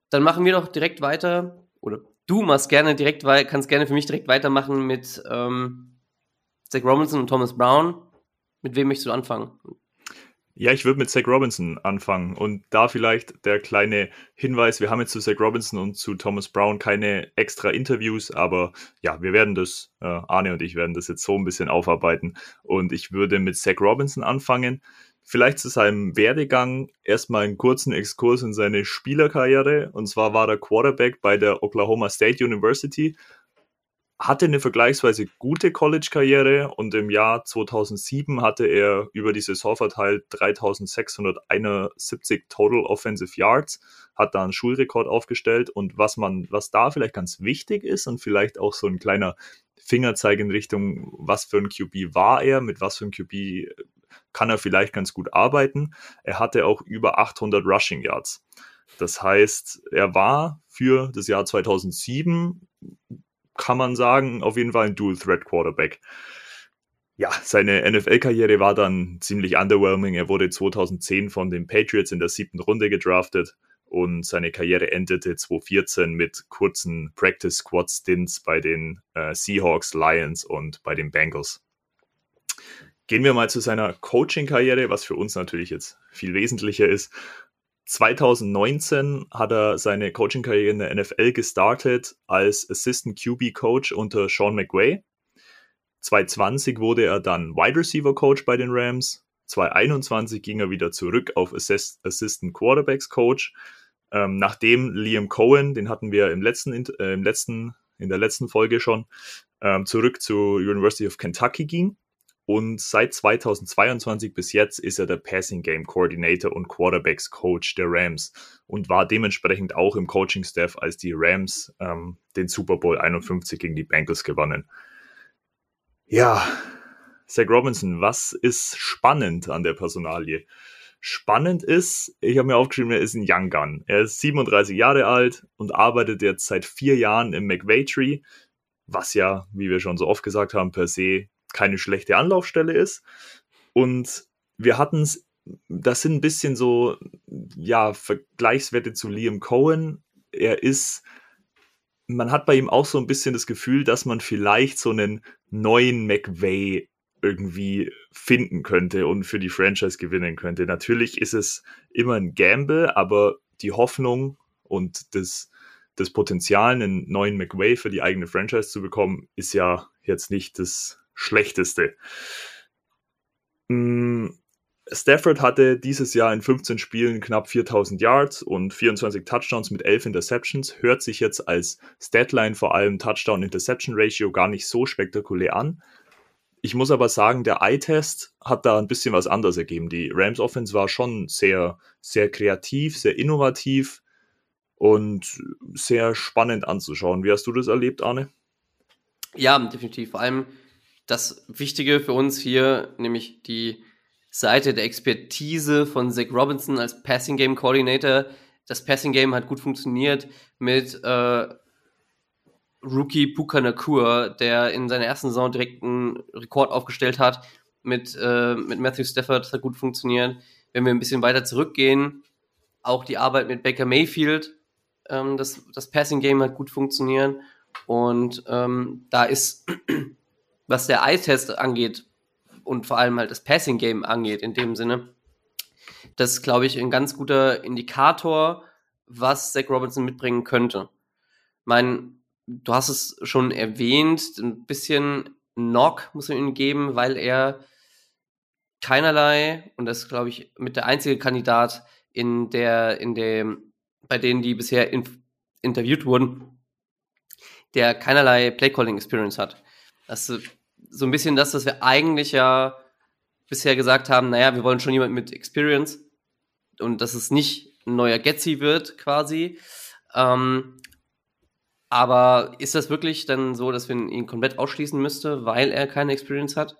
Dann machen wir doch direkt weiter, oder du machst gerne direkt kannst gerne für mich direkt weitermachen mit ähm, Zach Robinson und Thomas Brown. Mit wem möchtest du anfangen? Ja, ich würde mit Zach Robinson anfangen. Und da vielleicht der kleine Hinweis, wir haben jetzt zu Zach Robinson und zu Thomas Brown keine extra Interviews, aber ja, wir werden das, äh, Arne und ich werden das jetzt so ein bisschen aufarbeiten. Und ich würde mit Zach Robinson anfangen. Vielleicht zu seinem Werdegang. Erstmal einen kurzen Exkurs in seine Spielerkarriere. Und zwar war er Quarterback bei der Oklahoma State University hatte eine vergleichsweise gute College-Karriere und im Jahr 2007 hatte er über die Saison verteilt 3671 Total Offensive Yards, hat da einen Schulrekord aufgestellt und was man, was da vielleicht ganz wichtig ist und vielleicht auch so ein kleiner Fingerzeig in Richtung, was für ein QB war er, mit was für ein QB kann er vielleicht ganz gut arbeiten. Er hatte auch über 800 Rushing Yards. Das heißt, er war für das Jahr 2007 kann man sagen, auf jeden Fall ein Dual-Threat-Quarterback. Ja, seine NFL-Karriere war dann ziemlich underwhelming. Er wurde 2010 von den Patriots in der siebten Runde gedraftet und seine Karriere endete 2014 mit kurzen Practice-Squad-Stints bei den äh, Seahawks, Lions und bei den Bengals. Gehen wir mal zu seiner Coaching-Karriere, was für uns natürlich jetzt viel wesentlicher ist. 2019 hat er seine Coaching-Karriere in der NFL gestartet als Assistant QB Coach unter Sean McWay. 2020 wurde er dann Wide Receiver Coach bei den Rams. 2021 ging er wieder zurück auf Assist Assistant Quarterbacks Coach. Ähm, nachdem Liam Cohen, den hatten wir im letzten, äh, im letzten, in der letzten Folge schon, ähm, zurück zur University of Kentucky ging. Und seit 2022 bis jetzt ist er der Passing Game Coordinator und Quarterbacks Coach der Rams und war dementsprechend auch im Coaching Staff, als die Rams ähm, den Super Bowl 51 gegen die Bengals gewannen. Ja, Zach Robinson, was ist spannend an der Personalie? Spannend ist, ich habe mir aufgeschrieben, er ist ein Young Gun. Er ist 37 Jahre alt und arbeitet jetzt seit vier Jahren im McVay Tree, was ja, wie wir schon so oft gesagt haben, per se keine schlechte Anlaufstelle ist. Und wir hatten es, das sind ein bisschen so, ja, Vergleichswerte zu Liam Cohen. Er ist, man hat bei ihm auch so ein bisschen das Gefühl, dass man vielleicht so einen neuen McVay irgendwie finden könnte und für die Franchise gewinnen könnte. Natürlich ist es immer ein Gamble, aber die Hoffnung und das, das Potenzial, einen neuen McVay für die eigene Franchise zu bekommen, ist ja jetzt nicht das schlechteste. Mm, Stafford hatte dieses Jahr in 15 Spielen knapp 4000 Yards und 24 Touchdowns mit 11 Interceptions. Hört sich jetzt als Statline vor allem Touchdown-Interception-Ratio gar nicht so spektakulär an. Ich muss aber sagen, der Eye-Test hat da ein bisschen was anderes ergeben. Die Rams Offense war schon sehr, sehr kreativ, sehr innovativ und sehr spannend anzuschauen. Wie hast du das erlebt, Arne? Ja, definitiv. Vor allem das Wichtige für uns hier, nämlich die Seite der Expertise von Zach Robinson als Passing Game Coordinator. Das Passing Game hat gut funktioniert mit äh, Rookie Puka Nakur, der in seiner ersten Saison direkt einen Rekord aufgestellt hat. Mit, äh, mit Matthew Stafford das hat gut funktioniert. Wenn wir ein bisschen weiter zurückgehen, auch die Arbeit mit Baker Mayfield, ähm, das, das Passing Game hat gut funktioniert. Und ähm, da ist, was der Eye-Test angeht und vor allem halt das Passing Game angeht, in dem Sinne, das ist, glaube ich, ein ganz guter Indikator, was Zach Robinson mitbringen könnte. Mein, du hast es schon erwähnt, ein bisschen Knock muss man ihm geben, weil er keinerlei, und das ist, glaube ich, mit der einzige Kandidat in der, in dem, bei denen, die bisher in, interviewt wurden, der keinerlei Playcalling Experience hat. Das so ein bisschen das, was wir eigentlich ja bisher gesagt haben, naja, wir wollen schon jemanden mit Experience und dass es nicht ein neuer Getzi wird quasi. Ähm, aber ist das wirklich dann so, dass wir ihn komplett ausschließen müsste, weil er keine Experience hat?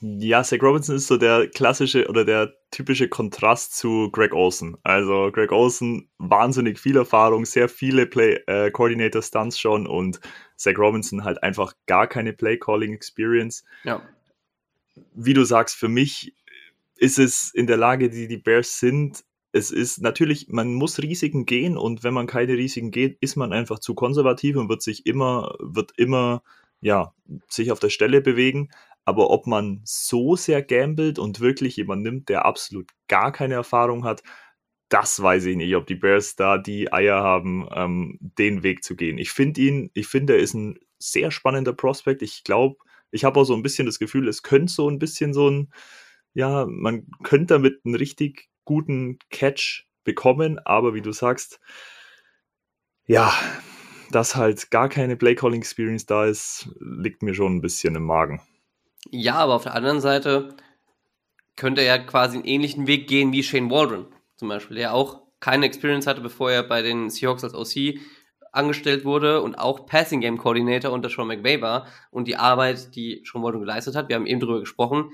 Ja, Zach Robinson ist so der klassische oder der typische Kontrast zu Greg Olson. Also Greg Olson, wahnsinnig viel Erfahrung, sehr viele Play äh, Coordinator Stunts schon und Zach Robinson halt einfach gar keine Play Calling Experience. Ja. Wie du sagst, für mich ist es in der Lage, die die Bears sind. Es ist natürlich, man muss Risiken gehen und wenn man keine Risiken geht, ist man einfach zu konservativ und wird sich immer, wird immer, ja, sich auf der Stelle bewegen. Aber ob man so sehr gambelt und wirklich jemand nimmt, der absolut gar keine Erfahrung hat, das weiß ich nicht, ob die Bears da die Eier haben, ähm, den Weg zu gehen. Ich finde ihn, ich finde, er ist ein sehr spannender Prospekt. Ich glaube, ich habe auch so ein bisschen das Gefühl, es könnte so ein bisschen so ein, ja, man könnte damit einen richtig guten Catch bekommen, aber wie du sagst, ja, dass halt gar keine Play-Calling-Experience da ist, liegt mir schon ein bisschen im Magen. Ja, aber auf der anderen Seite könnte er quasi einen ähnlichen Weg gehen wie Shane Waldron zum Beispiel, der auch keine Experience hatte, bevor er bei den Seahawks als OC angestellt wurde und auch Passing Game Coordinator unter Sean McVay war und die Arbeit, die Sean Waldron geleistet hat, wir haben eben darüber gesprochen,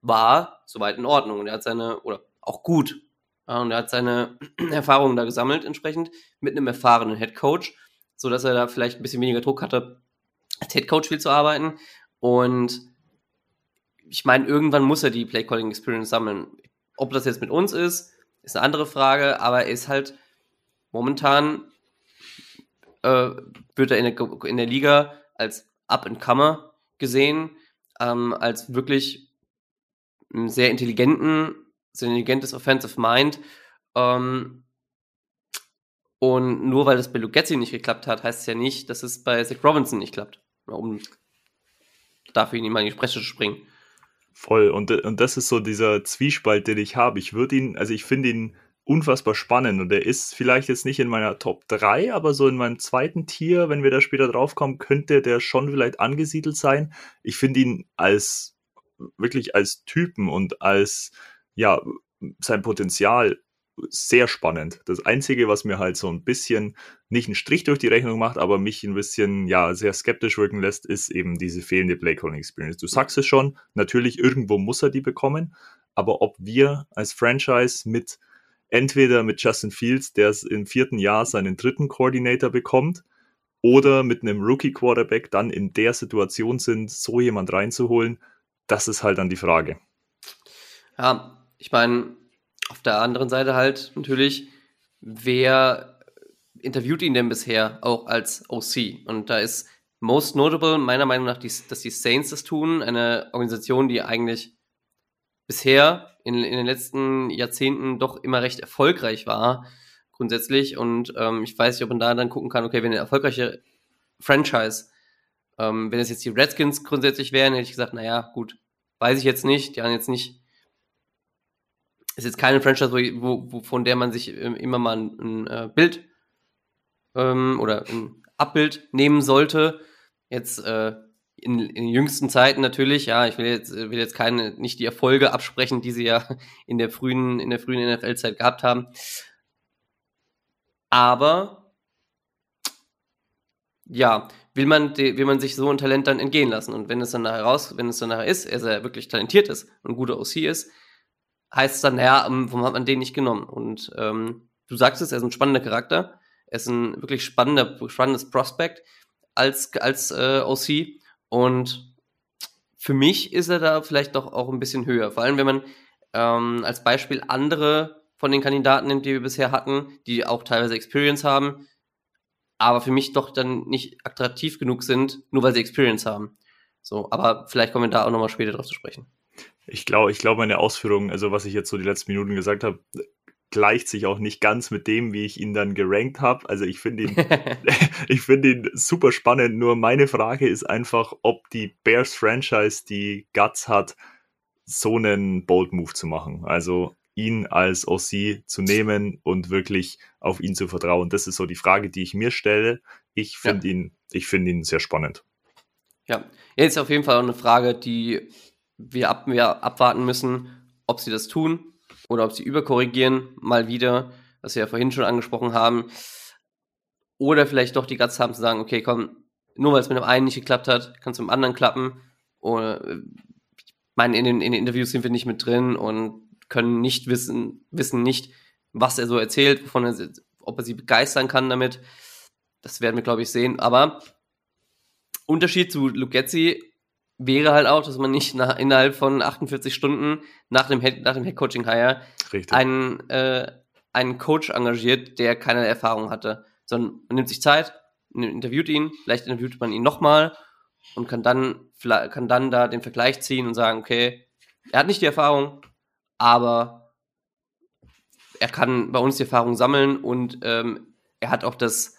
war soweit in Ordnung und er hat seine, oder auch gut, und er hat seine Erfahrungen da gesammelt entsprechend mit einem erfahrenen Head Coach, so dass er da vielleicht ein bisschen weniger Druck hatte, als Head Coach viel zu arbeiten und ich meine, irgendwann muss er die Play Calling Experience sammeln. Ob das jetzt mit uns ist, ist eine andere Frage, aber er ist halt momentan äh, wird er in der, in der Liga als Up-and-Comer gesehen, ähm, als wirklich einen sehr intelligenten, sehr intelligentes Offensive Mind. Ähm, und nur weil das bei Lugetzi nicht geklappt hat, heißt es ja nicht, dass es bei Zach Robinson nicht klappt. Um dafür ihn mal in die Spreche springen. Voll. Und, und das ist so dieser Zwiespalt, den ich habe. Ich würde ihn, also ich finde ihn unfassbar spannend und er ist vielleicht jetzt nicht in meiner Top 3, aber so in meinem zweiten Tier, wenn wir da später drauf kommen, könnte der schon vielleicht angesiedelt sein. Ich finde ihn als wirklich als Typen und als ja sein Potenzial sehr spannend. Das Einzige, was mir halt so ein bisschen nicht einen Strich durch die Rechnung macht, aber mich ein bisschen ja sehr skeptisch wirken lässt, ist eben diese fehlende Playcalling Experience. Du sagst es schon, natürlich irgendwo muss er die bekommen, aber ob wir als Franchise mit entweder mit Justin Fields, der es im vierten Jahr seinen dritten Coordinator bekommt, oder mit einem Rookie Quarterback dann in der Situation sind, so jemand reinzuholen, das ist halt dann die Frage. Ja, ich meine, auf der anderen Seite halt natürlich, wer interviewt ihn denn bisher auch als OC? Und da ist most notable meiner Meinung nach, die, dass die Saints das tun, eine Organisation, die eigentlich bisher in, in den letzten Jahrzehnten doch immer recht erfolgreich war, grundsätzlich. Und ähm, ich weiß nicht, ob man da dann gucken kann, okay, wenn eine erfolgreiche Franchise, ähm, wenn es jetzt die Redskins grundsätzlich wären, hätte ich gesagt, naja, gut, weiß ich jetzt nicht, die haben jetzt nicht ist jetzt keine Franchise, wo, wo, von der man sich ähm, immer mal ein, ein äh, Bild ähm, oder ein Abbild nehmen sollte. Jetzt äh, in, in jüngsten Zeiten natürlich, ja, ich will jetzt, will jetzt keine, nicht die Erfolge absprechen, die sie ja in der frühen, in der frühen NFL-Zeit gehabt haben. Aber ja, will man, will man sich so ein Talent dann entgehen lassen. Und wenn es dann nachher raus, wenn es dann nachher ist, er sehr wirklich talentiert ist und ein guter OC ist, heißt es dann, naja, ähm, warum hat man den nicht genommen? Und ähm, du sagst es, er ist ein spannender Charakter, er ist ein wirklich spannender, spannendes Prospect als, als äh, OC. Und für mich ist er da vielleicht doch auch ein bisschen höher. Vor allem, wenn man ähm, als Beispiel andere von den Kandidaten nimmt, die wir bisher hatten, die auch teilweise Experience haben, aber für mich doch dann nicht attraktiv genug sind, nur weil sie Experience haben. So, aber vielleicht kommen wir da auch nochmal später drauf zu sprechen. Ich glaube, ich glaube, meine Ausführungen, also was ich jetzt so die letzten Minuten gesagt habe, gleicht sich auch nicht ganz mit dem, wie ich ihn dann gerankt habe. Also ich finde ihn, ich finde ihn super spannend. Nur meine Frage ist einfach, ob die Bears Franchise die Guts hat, so einen Bold Move zu machen. Also ihn als OC zu nehmen und wirklich auf ihn zu vertrauen. Das ist so die Frage, die ich mir stelle. Ich finde ja. ihn, ich finde ihn sehr spannend. Ja, jetzt auf jeden Fall eine Frage, die wir, ab, wir abwarten müssen, ob sie das tun oder ob sie überkorrigieren, mal wieder, was wir ja vorhin schon angesprochen haben. Oder vielleicht doch die Guts haben zu sagen, okay, komm, nur weil es mit dem einen nicht geklappt hat, kann es mit dem anderen klappen. Oder, ich meine, in den, in den Interviews sind wir nicht mit drin und können nicht wissen, wissen nicht, was er so erzählt, wovon er, ob er sie begeistern kann damit. Das werden wir, glaube ich, sehen. Aber Unterschied zu Lugetzi wäre halt auch, dass man nicht nach, innerhalb von 48 Stunden nach dem Head, nach dem Head Coaching Hire einen, äh, einen Coach engagiert, der keine Erfahrung hatte, sondern man nimmt sich Zeit, interviewt ihn, vielleicht interviewt man ihn nochmal und kann dann, kann dann da den Vergleich ziehen und sagen, okay, er hat nicht die Erfahrung, aber er kann bei uns die Erfahrung sammeln und ähm, er hat auch das,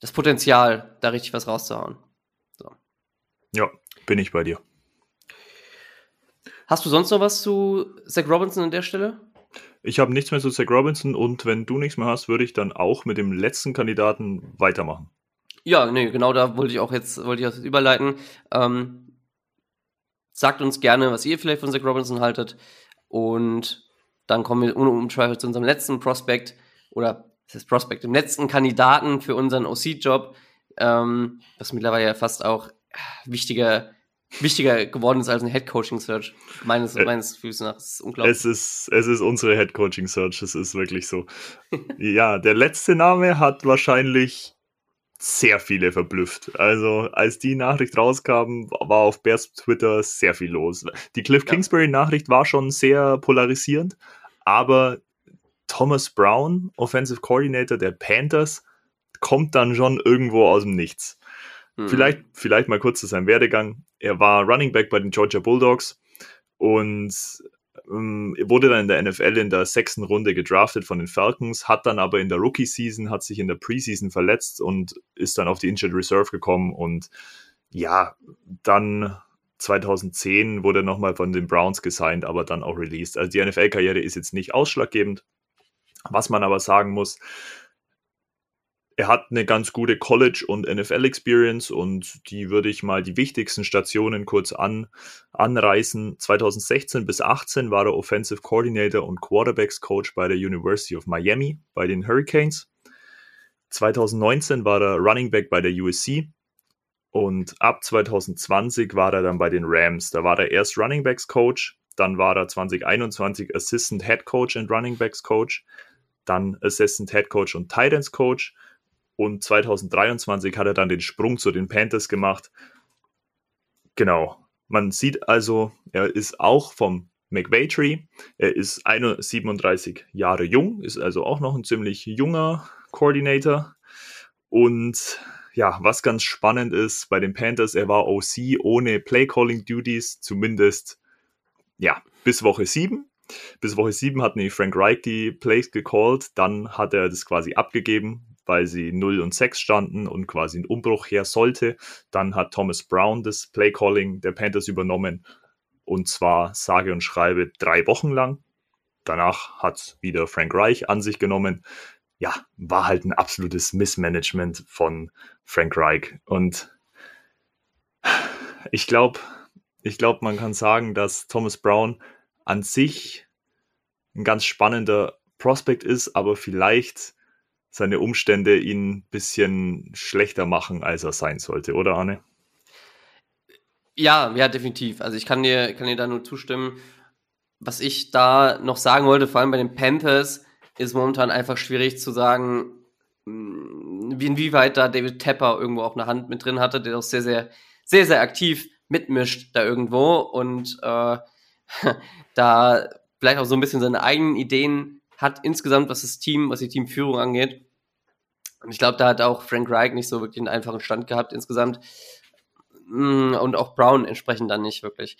das Potenzial, da richtig was rauszuhauen. So. Ja, bin ich bei dir. Hast du sonst noch was zu Zach Robinson an der Stelle? Ich habe nichts mehr zu Zach Robinson und wenn du nichts mehr hast, würde ich dann auch mit dem letzten Kandidaten weitermachen. Ja, nee, genau da wollte ich auch jetzt, wollte ich jetzt überleiten. Ähm, sagt uns gerne, was ihr vielleicht von Zach Robinson haltet. Und dann kommen wir ohne Umschweife zu unserem letzten Prospekt oder das ist Prospekt, dem letzten Kandidaten für unseren OC-Job, ähm, was mittlerweile ja fast auch wichtiger, wichtiger geworden ist als ein Head-Coaching-Search. Meines, äh, meines Gefühls nach. Das ist unglaublich. Es ist, es ist unsere Head-Coaching-Search, es ist wirklich so. ja, der letzte Name hat wahrscheinlich sehr viele verblüfft. Also als die Nachricht rauskam, war auf Bears Twitter sehr viel los. Die Cliff Kingsbury Nachricht war schon sehr polarisierend, aber Thomas Brown, Offensive Coordinator der Panthers, kommt dann schon irgendwo aus dem Nichts. Mhm. Vielleicht, vielleicht mal kurz zu seinem Werdegang. Er war Running Back bei den Georgia Bulldogs und ähm, wurde dann in der NFL in der sechsten Runde gedraftet von den Falcons, hat dann aber in der Rookie-Season, hat sich in der Preseason verletzt und ist dann auf die Injured Reserve gekommen und ja, dann 2010 wurde er nochmal von den Browns gesigned, aber dann auch released. Also die NFL-Karriere ist jetzt nicht ausschlaggebend. Was man aber sagen muss, er hat eine ganz gute College- und NFL-Experience und die würde ich mal die wichtigsten Stationen kurz an, anreißen. 2016 bis 18 war er Offensive Coordinator und Quarterbacks Coach bei der University of Miami bei den Hurricanes. 2019 war er Running Back bei der USC und ab 2020 war er dann bei den Rams. Da war er erst Running Backs Coach, dann war er 2021 Assistant Head Coach und Running Backs Coach, dann Assistant Head Coach und Tight Ends Coach und 2023 hat er dann den Sprung zu den Panthers gemacht. Genau. Man sieht also, er ist auch vom McVay Tree. Er ist 37 Jahre jung, ist also auch noch ein ziemlich junger Coordinator. Und ja, was ganz spannend ist bei den Panthers, er war OC ohne Play Calling Duties, zumindest ja, bis Woche 7. Bis Woche 7 hat nämlich Frank Reich die Plays gecallt, dann hat er das quasi abgegeben, weil sie 0 und 6 standen und quasi ein Umbruch her sollte. Dann hat Thomas Brown das Playcalling der Panthers übernommen und zwar sage und schreibe drei Wochen lang. Danach hat wieder Frank Reich an sich genommen. Ja, war halt ein absolutes Missmanagement von Frank Reich. Und ich glaube, ich glaube, man kann sagen, dass Thomas Brown an sich ein ganz spannender Prospect ist, aber vielleicht seine Umstände ihn ein bisschen schlechter machen, als er sein sollte, oder Arne? Ja, ja, definitiv. Also ich kann dir, kann dir da nur zustimmen. Was ich da noch sagen wollte, vor allem bei den Panthers, ist momentan einfach schwierig zu sagen, mm, wie inwieweit da David Tepper irgendwo auch eine Hand mit drin hatte, der auch sehr, sehr, sehr, sehr aktiv mitmischt da irgendwo und äh, da vielleicht auch so ein bisschen seine eigenen Ideen hat insgesamt, was das Team, was die Teamführung angeht. Und ich glaube, da hat auch Frank Reich nicht so wirklich einen einfachen Stand gehabt insgesamt. Mm, und auch Brown entsprechend dann nicht wirklich.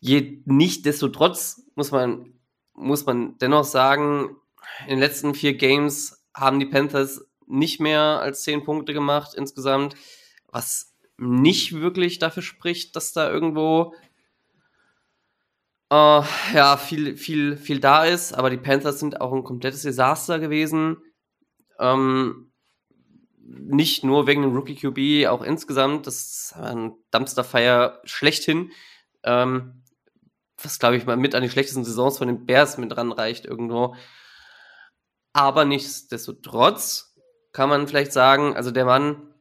Je, nichtsdestotrotz muss man, muss man dennoch sagen, in den letzten vier Games haben die Panthers nicht mehr als zehn Punkte gemacht insgesamt, was nicht wirklich dafür spricht, dass da irgendwo äh, ja viel, viel, viel da ist. Aber die Panthers sind auch ein komplettes Desaster gewesen. Ähm, nicht nur wegen dem Rookie QB, auch insgesamt. Das ist ein Dumpster-Fire schlechthin. Ähm, was, glaube ich, mal mit an die schlechtesten Saisons von den Bears mit dran reicht irgendwo. Aber nichtsdestotrotz kann man vielleicht sagen, also der Mann,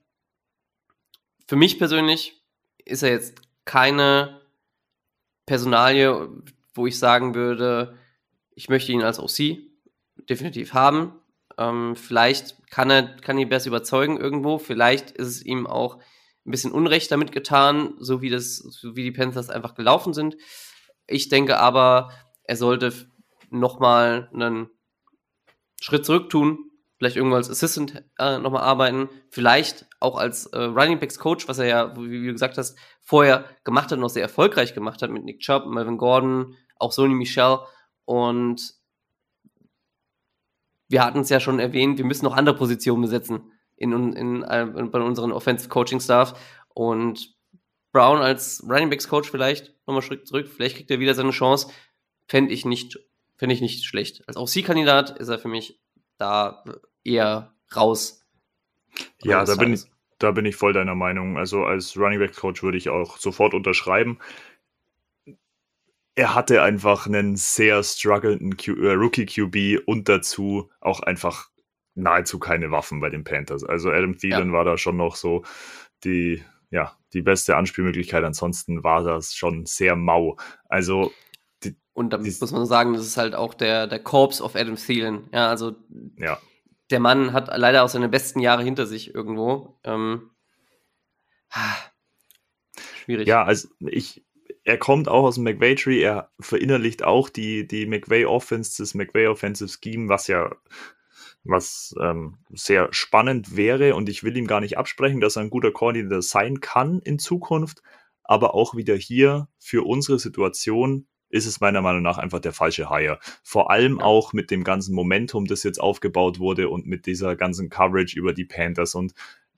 für mich persönlich ist er jetzt keine Personalie, wo ich sagen würde, ich möchte ihn als OC definitiv haben. Ähm, vielleicht kann er, kann die Bears überzeugen irgendwo. Vielleicht ist es ihm auch ein bisschen Unrecht damit getan, so wie das, so wie die Panthers einfach gelaufen sind. Ich denke aber, er sollte nochmal einen Schritt zurück tun, vielleicht irgendwo als Assistant äh, nochmal arbeiten, vielleicht auch als äh, Running Backs Coach, was er ja, wie du gesagt hast, vorher gemacht hat und auch sehr erfolgreich gemacht hat mit Nick Chubb, Melvin Gordon, auch Sony Michel. Und wir hatten es ja schon erwähnt, wir müssen noch andere Positionen besetzen in, in, in, in bei unseren Offensive Coaching Staff. Und Brown als Running Backs Coach vielleicht nochmal Schritt zurück, vielleicht kriegt er wieder seine Chance, fände ich nicht, fände ich nicht schlecht. Als OC-Kandidat ist er für mich da eher raus. Ja, da bin ich, da bin ich voll deiner Meinung. Also als Running Back Coach würde ich auch sofort unterschreiben er hatte einfach einen sehr strugglenden Q äh, Rookie QB und dazu auch einfach nahezu keine Waffen bei den Panthers. Also Adam Thielen ja. war da schon noch so die, ja, die beste Anspielmöglichkeit. Ansonsten war das schon sehr mau. Also die, und da muss man sagen, das ist halt auch der, der Corps of Adam Thielen. Ja, also ja. Der Mann hat leider auch seine besten Jahre hinter sich irgendwo. Ähm, schwierig. Ja, also ich, er kommt auch aus dem McVay Tree, er verinnerlicht auch die, die McVay Offense, das McVay Offensive Scheme, was ja was ähm, sehr spannend wäre und ich will ihm gar nicht absprechen, dass er ein guter Coordinator sein kann in Zukunft, aber auch wieder hier für unsere Situation ist es meiner Meinung nach einfach der falsche Hire. Vor allem auch mit dem ganzen Momentum, das jetzt aufgebaut wurde und mit dieser ganzen Coverage über die Panthers und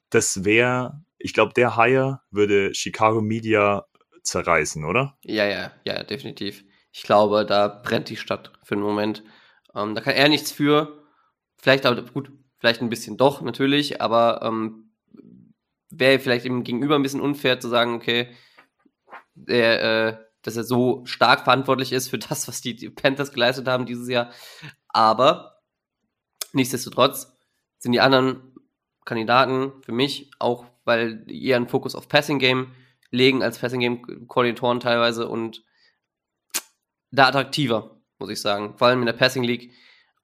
das wäre, ich glaube, der Hire würde Chicago Media zerreißen, oder? Ja, ja, ja, definitiv. Ich glaube, da brennt die Stadt für einen Moment. Ähm, da kann er nichts für. Vielleicht aber, gut, vielleicht ein bisschen doch, natürlich, aber ähm, wäre vielleicht ihm gegenüber ein bisschen unfair zu sagen, okay, der, äh, dass er so stark verantwortlich ist für das, was die, die Panthers geleistet haben dieses Jahr. Aber nichtsdestotrotz sind die anderen Kandidaten für mich auch, weil eher einen Fokus auf Passing Game legen als Passing Game Koordinatoren teilweise und da attraktiver, muss ich sagen. Vor allem in der Passing League.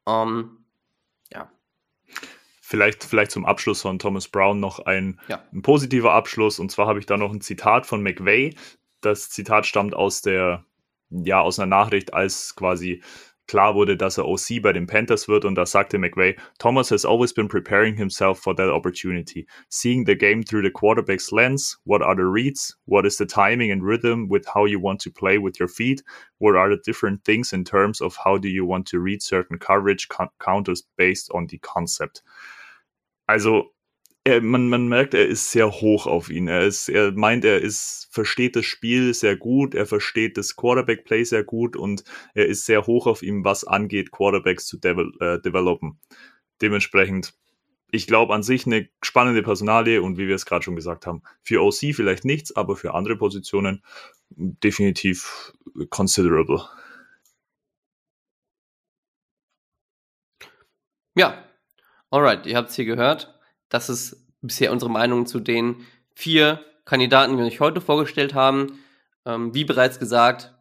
Ähm, ja. Vielleicht, vielleicht zum Abschluss von Thomas Brown noch ein, ja. ein positiver Abschluss. Und zwar habe ich da noch ein Zitat von McVay. Das Zitat stammt aus der, ja, aus einer Nachricht, als quasi klar wurde, dass er OC bei den Panthers wird. Und da sagte McVay, Thomas has always been preparing himself for that opportunity, seeing the game through the quarterback's lens, what are the reads, what is the timing and rhythm with how you want to play with your feet, what are the different things in terms of how do you want to read certain coverage counters based on the concept. Also er, man, man merkt, er ist sehr hoch auf ihn. Er, ist, er meint, er ist, versteht das Spiel sehr gut, er versteht das Quarterback-Play sehr gut und er ist sehr hoch auf ihm, was angeht, Quarterbacks zu devel äh, developen. Dementsprechend, ich glaube an sich eine spannende Personalie und wie wir es gerade schon gesagt haben, für OC vielleicht nichts, aber für andere Positionen definitiv considerable. Ja, Alright, ihr habt es hier gehört. Das ist bisher unsere Meinung zu den vier Kandidaten, die wir euch heute vorgestellt haben. Ähm, wie bereits gesagt,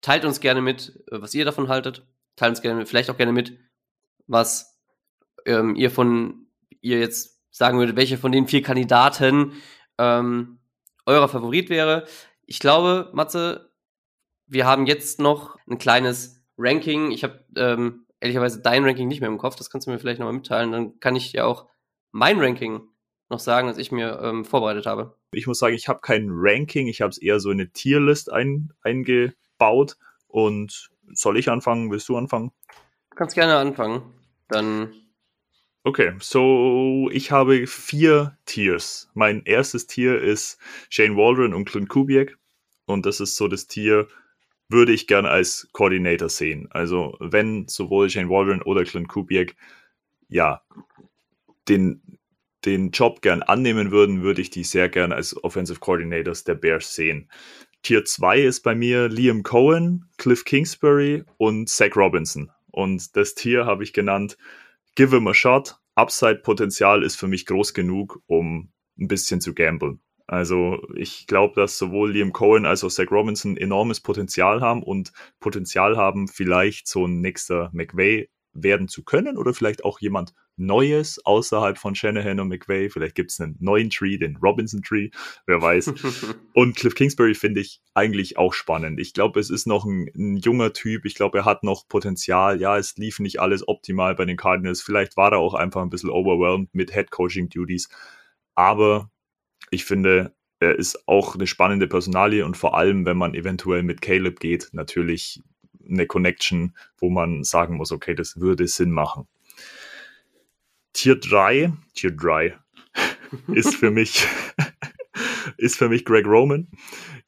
teilt uns gerne mit, äh, was ihr davon haltet. Teilt uns gerne, vielleicht auch gerne mit, was ähm, ihr von ihr jetzt sagen würdet, welche von den vier Kandidaten ähm, eurer Favorit wäre. Ich glaube, Matze, wir haben jetzt noch ein kleines Ranking. Ich habe ähm, ehrlicherweise dein Ranking nicht mehr im Kopf. Das kannst du mir vielleicht nochmal mitteilen. Dann kann ich ja auch mein Ranking noch sagen, das ich mir ähm, vorbereitet habe. Ich muss sagen, ich habe kein Ranking. Ich habe es eher so in eine Tierlist ein, eingebaut. Und soll ich anfangen? Willst du anfangen? Du kannst gerne anfangen. Dann Okay, so ich habe vier Tiers. Mein erstes Tier ist Shane Waldron und Clint Kubiak. Und das ist so das Tier, würde ich gerne als Coordinator sehen. Also wenn sowohl Shane Waldron oder Clint Kubiak ja den, den Job gern annehmen würden, würde ich die sehr gern als Offensive Coordinators der Bears sehen. Tier 2 ist bei mir Liam Cohen, Cliff Kingsbury und Zach Robinson. Und das Tier habe ich genannt give him a shot. Upside-Potenzial ist für mich groß genug, um ein bisschen zu gamblen. Also ich glaube, dass sowohl Liam Cohen als auch Zach Robinson enormes Potenzial haben und Potenzial haben, vielleicht so ein nächster McVay werden zu können oder vielleicht auch jemand Neues außerhalb von Shanahan und McVay. Vielleicht gibt es einen neuen Tree, den Robinson Tree, wer weiß. und Cliff Kingsbury finde ich eigentlich auch spannend. Ich glaube, es ist noch ein, ein, junger Typ. Ich glaube, er hat noch Potenzial. Ja, es lief nicht alles optimal bei den Cardinals. Vielleicht war er auch einfach ein bisschen overwhelmed mit Head Coaching Duties. Aber ich finde, er ist auch eine spannende Personalie und vor allem, wenn man eventuell mit Caleb geht, natürlich eine Connection, wo man sagen muss, okay, das würde Sinn machen. Tier 3, Tier 3 ist für mich ist für mich Greg Roman.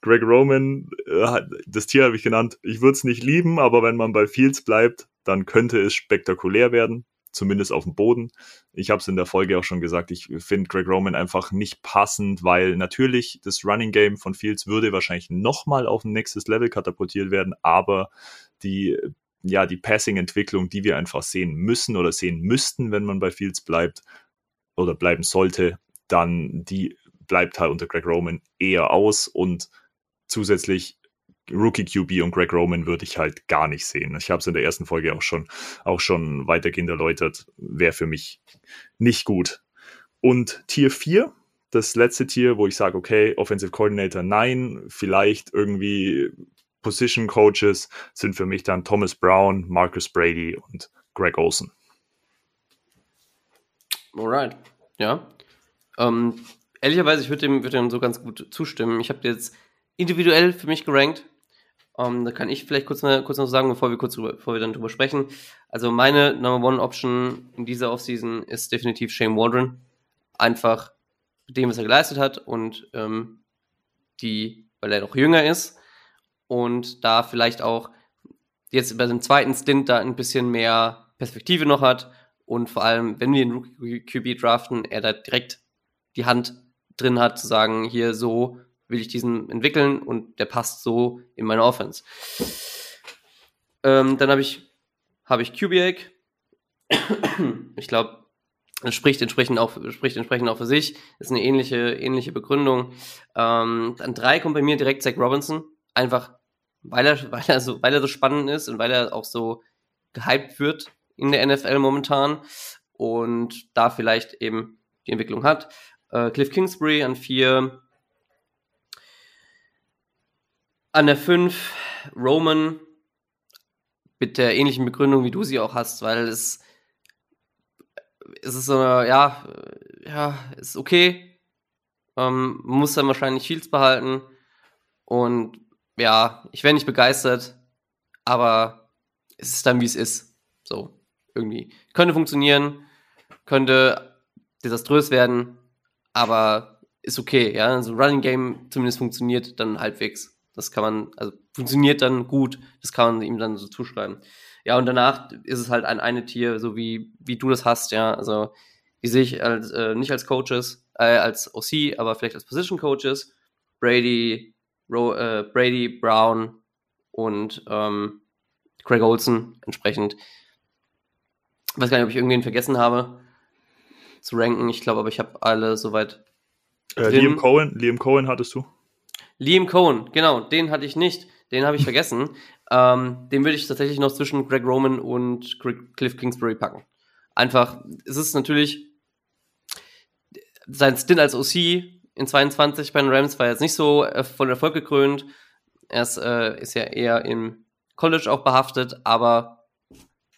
Greg Roman, äh, das Tier habe ich genannt, ich würde es nicht lieben, aber wenn man bei Fields bleibt, dann könnte es spektakulär werden zumindest auf dem Boden. Ich habe es in der Folge auch schon gesagt, ich finde Greg Roman einfach nicht passend, weil natürlich das Running Game von Fields würde wahrscheinlich nochmal auf ein nächstes Level katapultiert werden, aber die ja, die Passing-Entwicklung, die wir einfach sehen müssen oder sehen müssten, wenn man bei Fields bleibt oder bleiben sollte, dann die bleibt halt unter Greg Roman eher aus und zusätzlich Rookie QB und Greg Roman würde ich halt gar nicht sehen. Ich habe es in der ersten Folge auch schon, auch schon weitergehend erläutert, wäre für mich nicht gut. Und Tier 4, das letzte Tier, wo ich sage, okay, Offensive Coordinator, nein, vielleicht irgendwie Position Coaches sind für mich dann Thomas Brown, Marcus Brady und Greg Olson. Alright, ja. Ähm, ehrlicherweise, ich würde dem, würd dem so ganz gut zustimmen. Ich habe jetzt individuell für mich gerankt. Ähm, da kann ich vielleicht kurz, kurz noch sagen, bevor wir kurz drüber, bevor wir dann drüber sprechen. Also meine Number One Option in dieser Offseason ist definitiv Shane Waldron. Einfach mit dem, was er geleistet hat und ähm, die, weil er noch jünger ist und da vielleicht auch jetzt bei dem zweiten Stint da ein bisschen mehr Perspektive noch hat und vor allem, wenn wir den Rookie QB draften, er da direkt die Hand drin hat, zu sagen, hier so will ich diesen entwickeln und der passt so in meine Offense. Ähm, dann habe ich, habe ich Kubiak. ich glaube, das spricht entsprechend auch, spricht entsprechend auch für sich. Das ist eine ähnliche, ähnliche Begründung. Ähm, an drei kommt bei mir direkt Zach Robinson. Einfach, weil er, weil er so, weil er so spannend ist und weil er auch so gehypt wird in der NFL momentan und da vielleicht eben die Entwicklung hat. Äh, Cliff Kingsbury an vier, an der 5 Roman mit der ähnlichen Begründung, wie du sie auch hast, weil es, es ist so ja, ja, ist okay. Ähm, muss dann wahrscheinlich Shields behalten. Und ja, ich wäre nicht begeistert, aber es ist dann, wie es ist. So, irgendwie. Könnte funktionieren, könnte desaströs werden, aber ist okay, ja. Also Running Game zumindest funktioniert dann halbwegs. Das kann man, also funktioniert dann gut, das kann man ihm dann so zuschreiben. Ja, und danach ist es halt ein eine Tier, so wie, wie du das hast, ja. Also die sehe ich als, äh, nicht als Coaches, äh, als OC, aber vielleicht als Position Coaches. Brady, Ro, äh, Brady, Brown und ähm, Craig Olson entsprechend. Ich weiß gar nicht, ob ich irgendwen vergessen habe. zu ranken. Ich glaube aber, ich habe alle soweit. Äh, Liam Cohen, Liam Cohen hattest du? Liam Cohen, genau, den hatte ich nicht. Den habe ich vergessen. Ähm, den würde ich tatsächlich noch zwischen Greg Roman und Cliff Kingsbury packen. Einfach, es ist natürlich sein Stint als OC in 22 bei den Rams war jetzt nicht so äh, von Erfolg gekrönt. Er ist, äh, ist ja eher im College auch behaftet, aber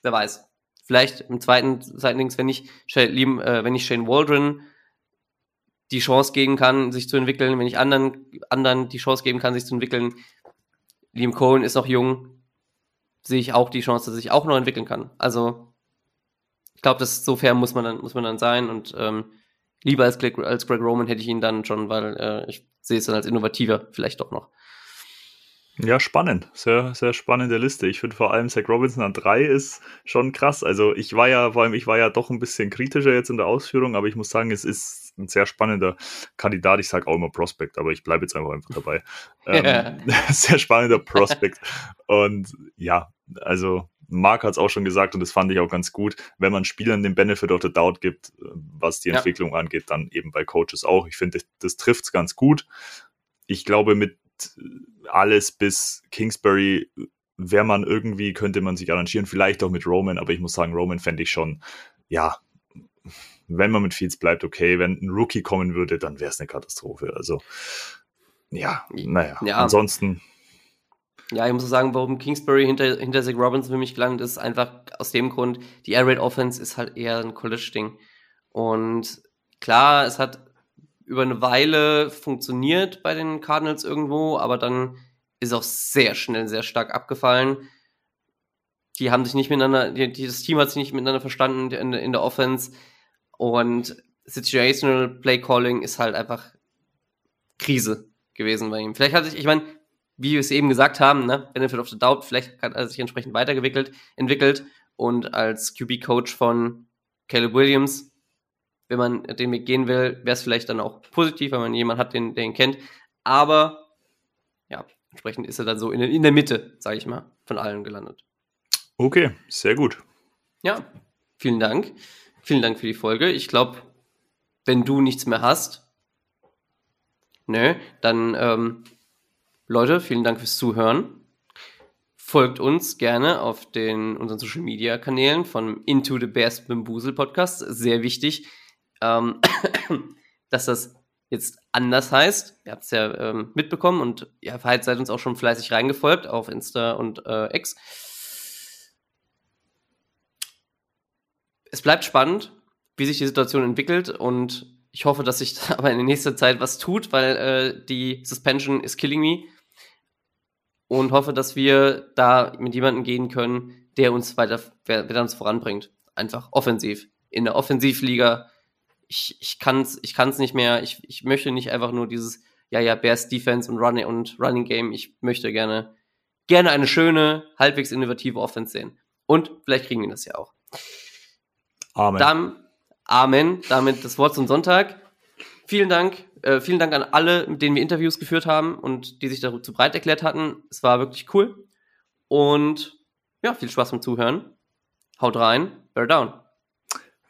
wer weiß. Vielleicht im zweiten, Dings, wenn ich, äh, wenn ich Shane Waldron die Chance geben kann, sich zu entwickeln, wenn ich anderen, anderen die Chance geben kann, sich zu entwickeln. Liam Cohen ist noch jung, sehe ich auch die Chance, dass ich auch noch entwickeln kann. Also, ich glaube, das so fair muss man dann, muss man dann sein und ähm, lieber als Greg, als Greg Roman hätte ich ihn dann schon, weil äh, ich sehe es dann als innovativer vielleicht doch noch. Ja, spannend. Sehr, sehr spannende Liste. Ich finde vor allem Zach Robinson an drei ist schon krass. Also ich war ja, vor allem ich war ja doch ein bisschen kritischer jetzt in der Ausführung, aber ich muss sagen, es ist ein sehr spannender Kandidat. Ich sage auch immer Prospect, aber ich bleibe jetzt einfach einfach dabei. ähm, sehr spannender Prospect. Und ja, also Mark hat es auch schon gesagt und das fand ich auch ganz gut. Wenn man Spielern den Benefit of the Doubt gibt, äh, was die ja. Entwicklung angeht, dann eben bei Coaches auch. Ich finde, das, das trifft es ganz gut. Ich glaube, mit alles bis Kingsbury wäre man irgendwie, könnte man sich arrangieren, vielleicht auch mit Roman, aber ich muss sagen, Roman fände ich schon, ja, wenn man mit Fields bleibt, okay, wenn ein Rookie kommen würde, dann wäre es eine Katastrophe. Also, ja, naja, ja. ansonsten. Ja, ich muss sagen, warum Kingsbury hinter, hinter Zach Robinson für mich gelandet ist, einfach aus dem Grund, die Air Raid Offense ist halt eher ein College-Ding. Und klar, es hat über eine Weile funktioniert bei den Cardinals irgendwo, aber dann ist auch sehr schnell sehr stark abgefallen. Die haben sich nicht miteinander, die, das Team hat sich nicht miteinander verstanden in, in der Offense und Situational Play Calling ist halt einfach Krise gewesen bei ihm. Vielleicht hat sich, ich meine, wie wir es eben gesagt haben, ne, Benefit of the Doubt, vielleicht hat er sich entsprechend weiterentwickelt entwickelt und als QB-Coach von Caleb Williams wenn man den Weg gehen will, wäre es vielleicht dann auch positiv, wenn man jemanden hat, den, den kennt. Aber ja, entsprechend ist er dann so in, in der Mitte, sage ich mal, von allen gelandet. Okay, sehr gut. Ja, vielen Dank. Vielen Dank für die Folge. Ich glaube, wenn du nichts mehr hast, ne, dann ähm, Leute, vielen Dank fürs Zuhören. Folgt uns gerne auf den unseren Social Media Kanälen von Into the Bears Bambusel Podcast. Sehr wichtig ähm, dass das jetzt anders heißt. Ihr habt es ja ähm, mitbekommen und ihr seid uns auch schon fleißig reingefolgt auf Insta und äh, X. Es bleibt spannend, wie sich die Situation entwickelt und ich hoffe, dass sich aber in der nächsten Zeit was tut, weil äh, die Suspension is killing me und hoffe, dass wir da mit jemandem gehen können, der uns weiter, der uns voranbringt. Einfach offensiv. In der Offensivliga ich, ich kann es ich kann's nicht mehr. Ich, ich möchte nicht einfach nur dieses, ja, ja, Bears Defense und Running und Running Game. Ich möchte gerne, gerne eine schöne, halbwegs innovative Offense sehen. Und vielleicht kriegen wir das ja auch. Amen. Dann, Amen. Damit das Wort zum Sonntag. Vielen Dank. Äh, vielen Dank an alle, mit denen wir Interviews geführt haben und die sich dazu breit erklärt hatten. Es war wirklich cool. Und ja, viel Spaß beim Zuhören. Haut rein. Bear down.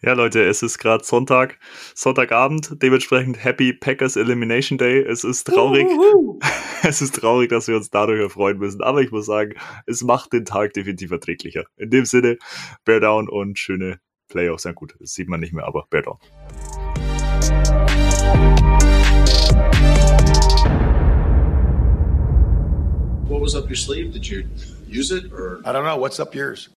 Ja, Leute, es ist gerade Sonntag, Sonntagabend, dementsprechend Happy Packers Elimination Day. Es ist traurig. Uhuhu. Es ist traurig, dass wir uns dadurch erfreuen müssen, aber ich muss sagen, es macht den Tag definitiv erträglicher. In dem Sinne, Bear Down und schöne Playoffs. Ja gut, das sieht man nicht mehr, aber Bear Down. What was up your sleeve? Did you use it or? I don't know. What's up yours?